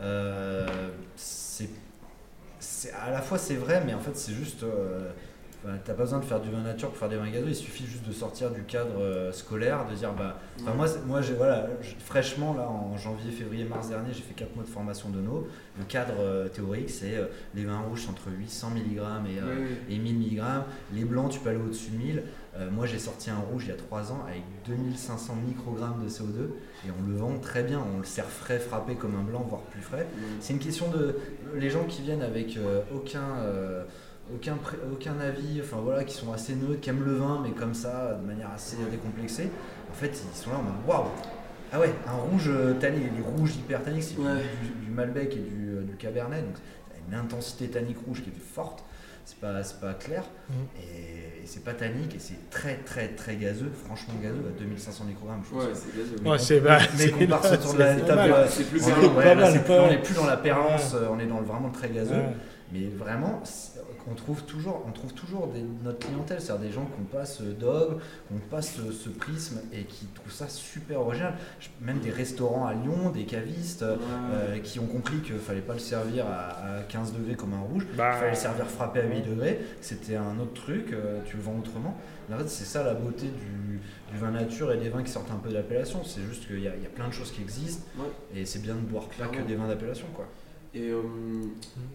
Euh, c'est à la fois, c'est vrai, mais en fait, c'est juste enfin, t'as pas besoin de faire du vin nature pour faire des vins gazeux. Il suffit juste de sortir du cadre euh, scolaire, de dire, bah. Moi, moi j'ai, voilà, fraîchement, là, en janvier, février, mars dernier, j'ai fait 4 mois de formation de nos. Le cadre euh, théorique, c'est euh, les vins rouges entre 800 mg et, et 1000 mg. Les blancs, tu peux aller au-dessus de 1000. Euh, moi, j'ai sorti un rouge il y a 3 ans avec 2500 microgrammes de CO2 et on le vend très bien. On le sert frais, frappé comme un blanc, voire plus frais. C'est une question de. Les gens qui viennent avec aucun. Aucun, aucun avis, enfin voilà, qui sont assez neutres, qui aiment le vin, mais comme ça, de manière assez décomplexée. En fait, ils sont là en mode waouh! Ah ouais, un rouge euh, tannique, les rouges hyper tanniques, c'est du- Ouais. du, du Malbec et du, euh, du Cabernet, donc une intensité tannique rouge qui est forte, c'est pas, c'est pas clair, Mhm. et, et c'est pas tannique, et c'est très très très gazeux, franchement gazeux, à 2500 microgrammes, je trouve Ouais, c'est gazeux. Ouais, c'est bah, mais c'est- qu'on part autour de la table, euh, C'est plus on est- ouais, là, plus- on est plus dans la perlance, euh, on est dans le vraiment très gazeux. Ouais. Mais vraiment, on trouve toujours, on trouve toujours des- notre clientèle, c'est-à-dire des gens qui ont pas ce dog, qui ont pas ce, ce prisme et qui trouvent ça super original. Même des restaurants à Lyon, des cavistes euh, euh, qui ont compris qu'il fallait pas le servir à, à 15 degrés comme un rouge, Bah, il fallait le servir frappé à 8 degrés, que c'était un autre truc, euh, tu le vends autrement. En fait, c'est ça la beauté du, du vin nature et des vins qui sortent un peu de l'appellation. C'est juste qu'il y, a il y a plein de choses qui existent Ouais. et c'est bien de boire pas que Clairement. des vins d'appellation. quoi. Et, euh,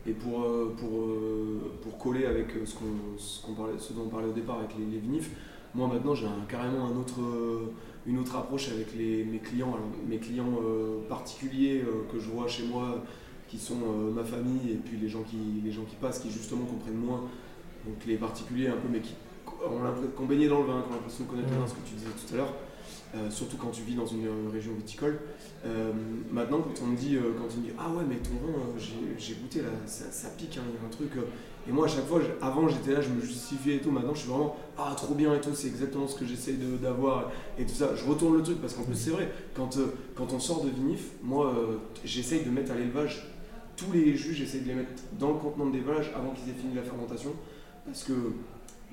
et pour, euh, pour, euh, pour coller avec ce, qu'on, ce, qu'on parlait, ce dont on parlait au départ avec les, les vinifs, moi maintenant j'ai un- carrément un autre, une autre approche avec les, mes clients, alors, mes clients particuliers que je vois chez moi, qui sont ma famille et puis les gens, qui, les gens qui passent, qui justement comprennent moins. Donc les particuliers un peu, mais qui ont l'impression qu'on baigné dans le vin, qui ont l'impression de connaître le vin, ce que tu disais tout à l'heure. Euh, surtout quand tu vis dans une euh, région viticole. Euh, maintenant, quand on me dit, quand on me ah ouais, mais ton vin, j'ai- goûté là, ça, pique, hein, il y a un truc. et moi, à chaque fois, avant j'étais là, je me justifiais et tout. Maintenant, je suis vraiment ah trop bien et tout, c'est exactement ce que j'essaye d'avoir et tout ça. Je retourne le truc parce qu'en plus, c'est vrai, quand, quand on sort de vinif, moi, j'essaye de mettre à l'élevage tous les jus, j'essaye de les mettre dans le contenant de d'élevage avant qu'ils aient fini la fermentation parce que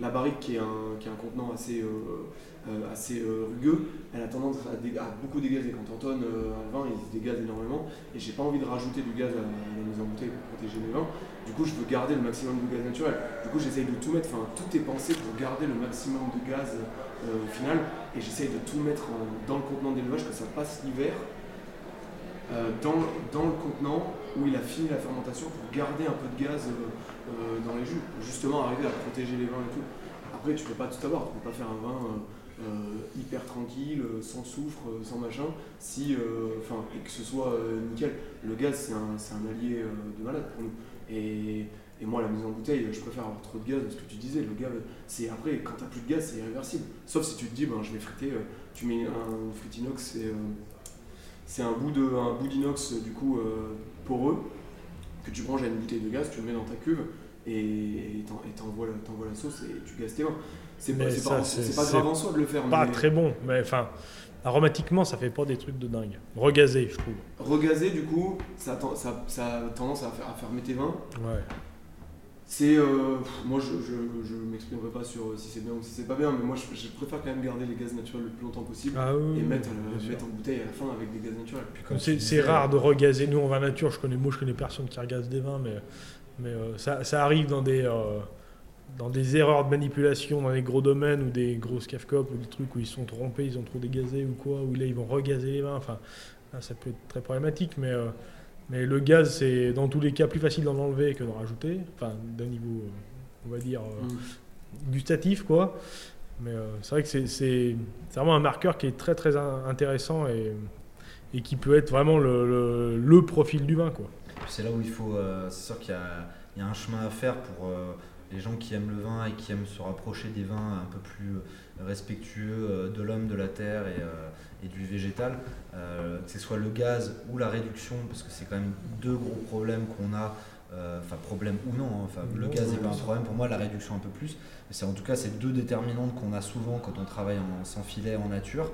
la barrique, qui est un, qui est un contenant assez, euh, euh, assez euh, rugueux, elle a tendance à, beaucoup dégazer. Quand on tonne un vin, il se dégaze énormément. Et j'ai pas envie de rajouter du gaz à la mise en bouteille pour protéger mes vins. Du coup, je veux garder le maximum de gaz naturel. Du coup, j'essaye de tout mettre, enfin, tout est pensé pour garder le maximum de gaz euh, au final. Et j'essaye de tout mettre dans le contenant d'élevage, que ça passe l'hiver. dans, dans le contenant où il a fini la fermentation pour garder un peu de gaz dans les jus, justement arriver à protéger les vins et tout. Après, tu peux pas tout avoir, tu peux pas faire un vin euh, euh, hyper tranquille, euh, sans soufre, euh, sans machin, si, euh, enfin, et que ce soit euh, nickel. Le gaz, c'est un, un allié euh, de malade pour nous. Et, et moi, la mise en bouteille, je préfère avoir trop de gaz, ce que tu disais, le gaz, c'est après, quand t'as plus de gaz, c'est irréversible. Sauf si tu te dis, ben, je vais friter, euh, tu mets un frit inox, c'est euh, un bout un bout d'inox euh, du coup euh, poreux que tu branches à une bouteille de gaz, tu le mets dans ta cuve et et t'en- et t'envoies la, la sauce et tu gazes tes vins. C'est pas, ça, pas, grave en soi de le faire, pas mais très bon, mais enfin, aromatiquement, ça fait pas des trucs de dingue. Regazé, je trouve. regazer du coup, ça, ça, ça a tendance à, faire, à fermer tes vins. Ouais. C'est euh, moi je, je, je m'exprimerai pas sur euh, si c'est bien ou si c'est pas bien, mais moi je, je préfère quand même garder les gaz naturels le plus longtemps possible Ah oui, et mettre, euh, mettre en bouteille à la fin avec des gaz naturels. C'est rare de regazer. Nous, en vin nature, je connais, moi, je connais personne qui regaze des vins, mais, mais euh, ça, ça arrive dans des, euh, dans des erreurs de manipulation dans les gros domaines ou des grosses cafcopes ou des trucs où ils sont trompés, ils ont trop dégazé ou quoi, où là, ils vont regazer les vins. Enfin, là, ça peut être très problématique, mais, euh, mais le gaz, c'est dans tous les cas plus facile d'en enlever que d'en rajouter, enfin, d'un niveau, euh, on va dire, euh, Mm. gustatif, quoi. Mais c'est vrai que c'est- c'est c'est vraiment un marqueur qui est très très in- intéressant et, et qui peut être vraiment le, le- le profil du vin, quoi. C'est là où il faut. euh, c'est sûr qu'il y a, il y a un chemin à faire pour euh, les gens qui aiment le vin et qui aiment se rapprocher des vins un peu plus euh, respectueux de l'homme, de la terre et, et du végétal. Euh, que ce soit le gaz ou la réduction, parce que c'est quand même deux gros problèmes qu'on a. euh, Enfin, problème ou non, hein. le Non, gaz n'est pas un problème pour moi, la réduction un peu plus. Mais c'est en tout cas ces deux déterminantes qu'on a souvent quand on travaille en, sans filet en nature.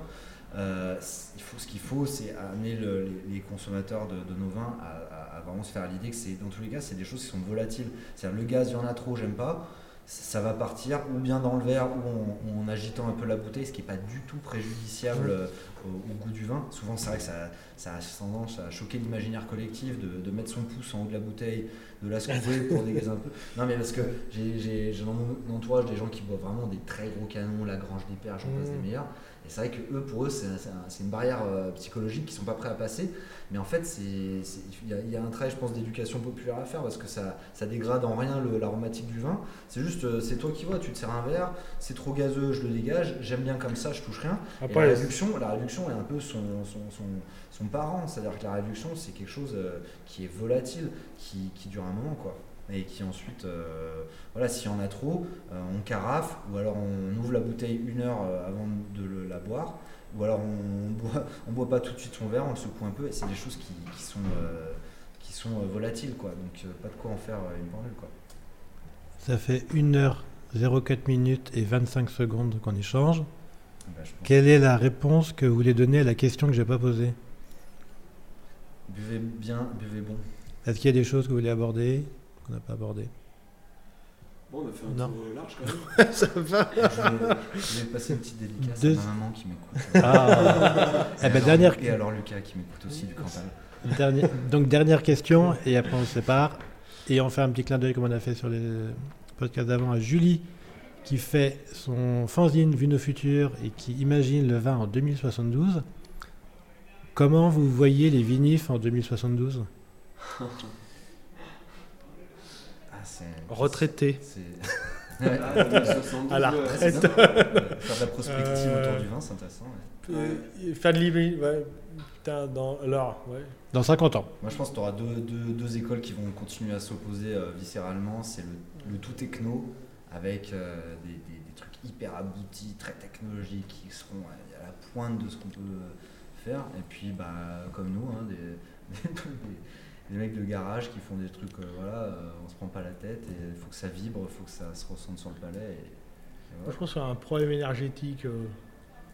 Euh, il faut, ce qu'il faut, c'est amener le- les, les consommateurs de, de nos vins à, à- à vraiment se faire l'idée que c'est dans tous les cas, c'est des choses qui sont volatiles. C'est-à-dire le gaz, il y en a trop, j'aime pas, ça va partir ou bien dans le verre ou en, en agitant un peu la bouteille, ce qui n'est pas du tout préjudiciable euh, au, au goût du vin. Souvent, c'est vrai que ça, ça a tendance à choquer l'imaginaire collectif de, de mettre son pouce en haut de la bouteille, de la secouer <laughs> pour dégazer un peu. Non, mais parce que j'ai dans mon entourage des gens qui boivent vraiment des très gros canons, la Grange des Pères, j'en passe Mmh. des meilleurs. Et c'est vrai que eux, pour eux, c'est c'est un- c'est une barrière euh, psychologique qu'ils sont pas prêts à passer. Mais en fait, il y, a- il y a un travail, je pense, d'éducation populaire à faire parce que ça, ça dégrade en rien l'aromatique du vin. C'est juste, euh, c'est toi qui vois, tu te sers un verre, c'est trop gazeux, je le dégage, j'aime bien comme ça, je touche rien. Et Après, la réduction, la réduction est un peu son, son, son, son parent, c'est-à-dire que la réduction, c'est quelque chose euh, qui est volatile, qui, qui dure un moment, quoi. Et qui ensuite, euh, voilà, s'il y en a trop, euh, on carafe, ou alors on ouvre la bouteille une heure euh, avant de le- la boire, ou alors on boit, on boit pas tout de suite son verre, on le secoue un peu, et c'est des choses qui, qui sont, euh, qui sont volatiles, quoi. Donc pas de quoi en faire une pendule, quoi. Ça fait 1h04 minutes et 25 secondes qu'on échange. Ben, je pense- Quelle est la réponse que vous voulez donner à la question que j'ai pas posée? Buvez bien, buvez bon. Est-ce qu'il y a des choses que vous voulez aborder? Qu'on n'a pas abordées Bon, on a fait un Non. tour large quand même. <laughs> ça va. Je vais, je vais passer une petite dédicace Deux- à ma maman qui m'écoute. Ah Eh Et ben, alors- dernière, Et alors Lucas qui m'écoute aussi du Cantal. dernière- donc dernière question et après on se sépare. Et on fait un petit clin d'œil comme on a fait sur les podcasts d'avant à Julie qui fait son fanzine Vue nos futurs et qui imagine le vin en 2072. Comment vous voyez les vinifs en 2072 Ah, c'est. Retraité. c'est- Ouais. Ah, 2072, À la <laughs> retraite. Faire de la prospective Euh, autour du vin, c'est intéressant. ouais. Euh, Faire de l'hybride, ouais. Putain, dans. Alors, ouais. Dans 50 ans. Moi, je pense que tu auras deux, deux- deux écoles qui vont continuer à s'opposer euh, viscéralement. C'est le, le tout techno avec euh, des, des- des trucs hyper aboutis, très technologiques, qui seront à, à la pointe de ce qu'on peut faire. Et puis, bah, comme nous, hein, des, <laughs> des, des- mecs de garage qui font des trucs, euh, voilà, euh, on se prend pas la tête il faut que ça vibre, il faut que ça se ressente sur le palais. Et, voilà. je pense qu'il y a un problème énergétique euh,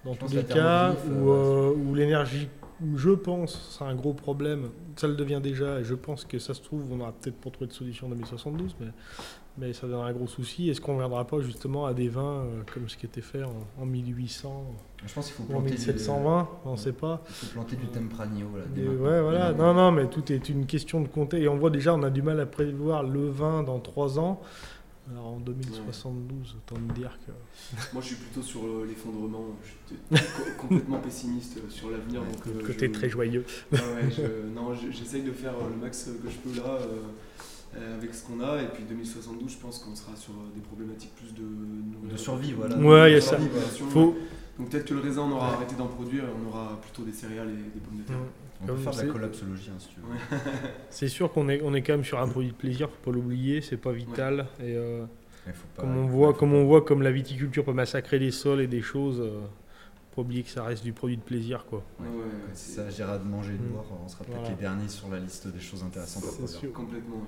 dans Je tous les cas où, euh, où l'énergie, où je pense, c'est un gros problème. Ça le devient déjà, et je pense que ça se trouve, on aura peut-être pas trouvé de solution en 2072, mais, mais ça donne un gros souci. Est-ce qu'on ne viendra pas justement à des vins euh, comme ce qui était fait en, en 1800 Je pense qu'il faut ou en planter du- 1720 On ne sait pas. Il faut planter du tempranillo là. Des- ouais, voilà. Non, non, mais tout est une question de compter. Et on voit déjà, on a du mal à prévoir le vin dans 3 ans. Alors en 2072, autant me dire que. Moi, je suis plutôt sur euh, l'effondrement. Je suis co- <laughs> complètement pessimiste euh, sur l'avenir. Ouais, donc, Côté je- très joyeux. Ah ouais, <laughs> je- non, je- j'essaye de faire le max que je peux là avec ce qu'on a. Et puis 2072, je pense qu'on sera sur euh, des problématiques plus de, De survie, voilà. Ouais, il y a De ça. Faut... Donc peut-être que le raisin, on aura arrêté d'en produire et on aura plutôt des céréales et des pommes de terre. On peut faire de la c'est- collapsologie hein, si tu veux. Ouais. <laughs> C'est sûr qu'on est, on est quand même sur un produit de plaisir, faut pas l'oublier, c'est pas vital. Et euh, pas- comme on voit, comme on voit, comme la viticulture peut massacrer les sols et des choses, euh, faut pas oublier que ça reste du produit de plaisir, quoi. Ouais, Ouais, ça agira de manger et de Mm. boire, on sera peut-être Voilà. les derniers sur la liste des choses intéressantes à produire. sûr. Complètement.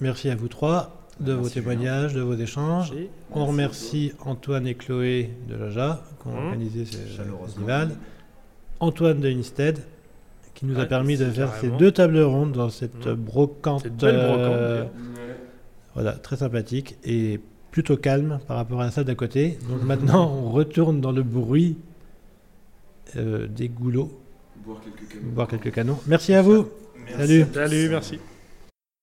Merci à vous trois de Merci, vos témoignages, de vos échanges. On Merci remercie Antoine et Chloé de Jaja qui ont Mmh. organisé ce festival. Antoine de Instead qui nous a Ouais, permis de faire ces deux tables rondes dans cette Mmh. brocante. Cette belle brocante, euh, voilà, très sympathique et plutôt calme par rapport à la salle d'à côté. Donc maintenant, <laughs> on retourne dans le bruit euh, des goulots, Boire quelques canons. boire quelques canons. Merci à vous. Salut. Salut, merci.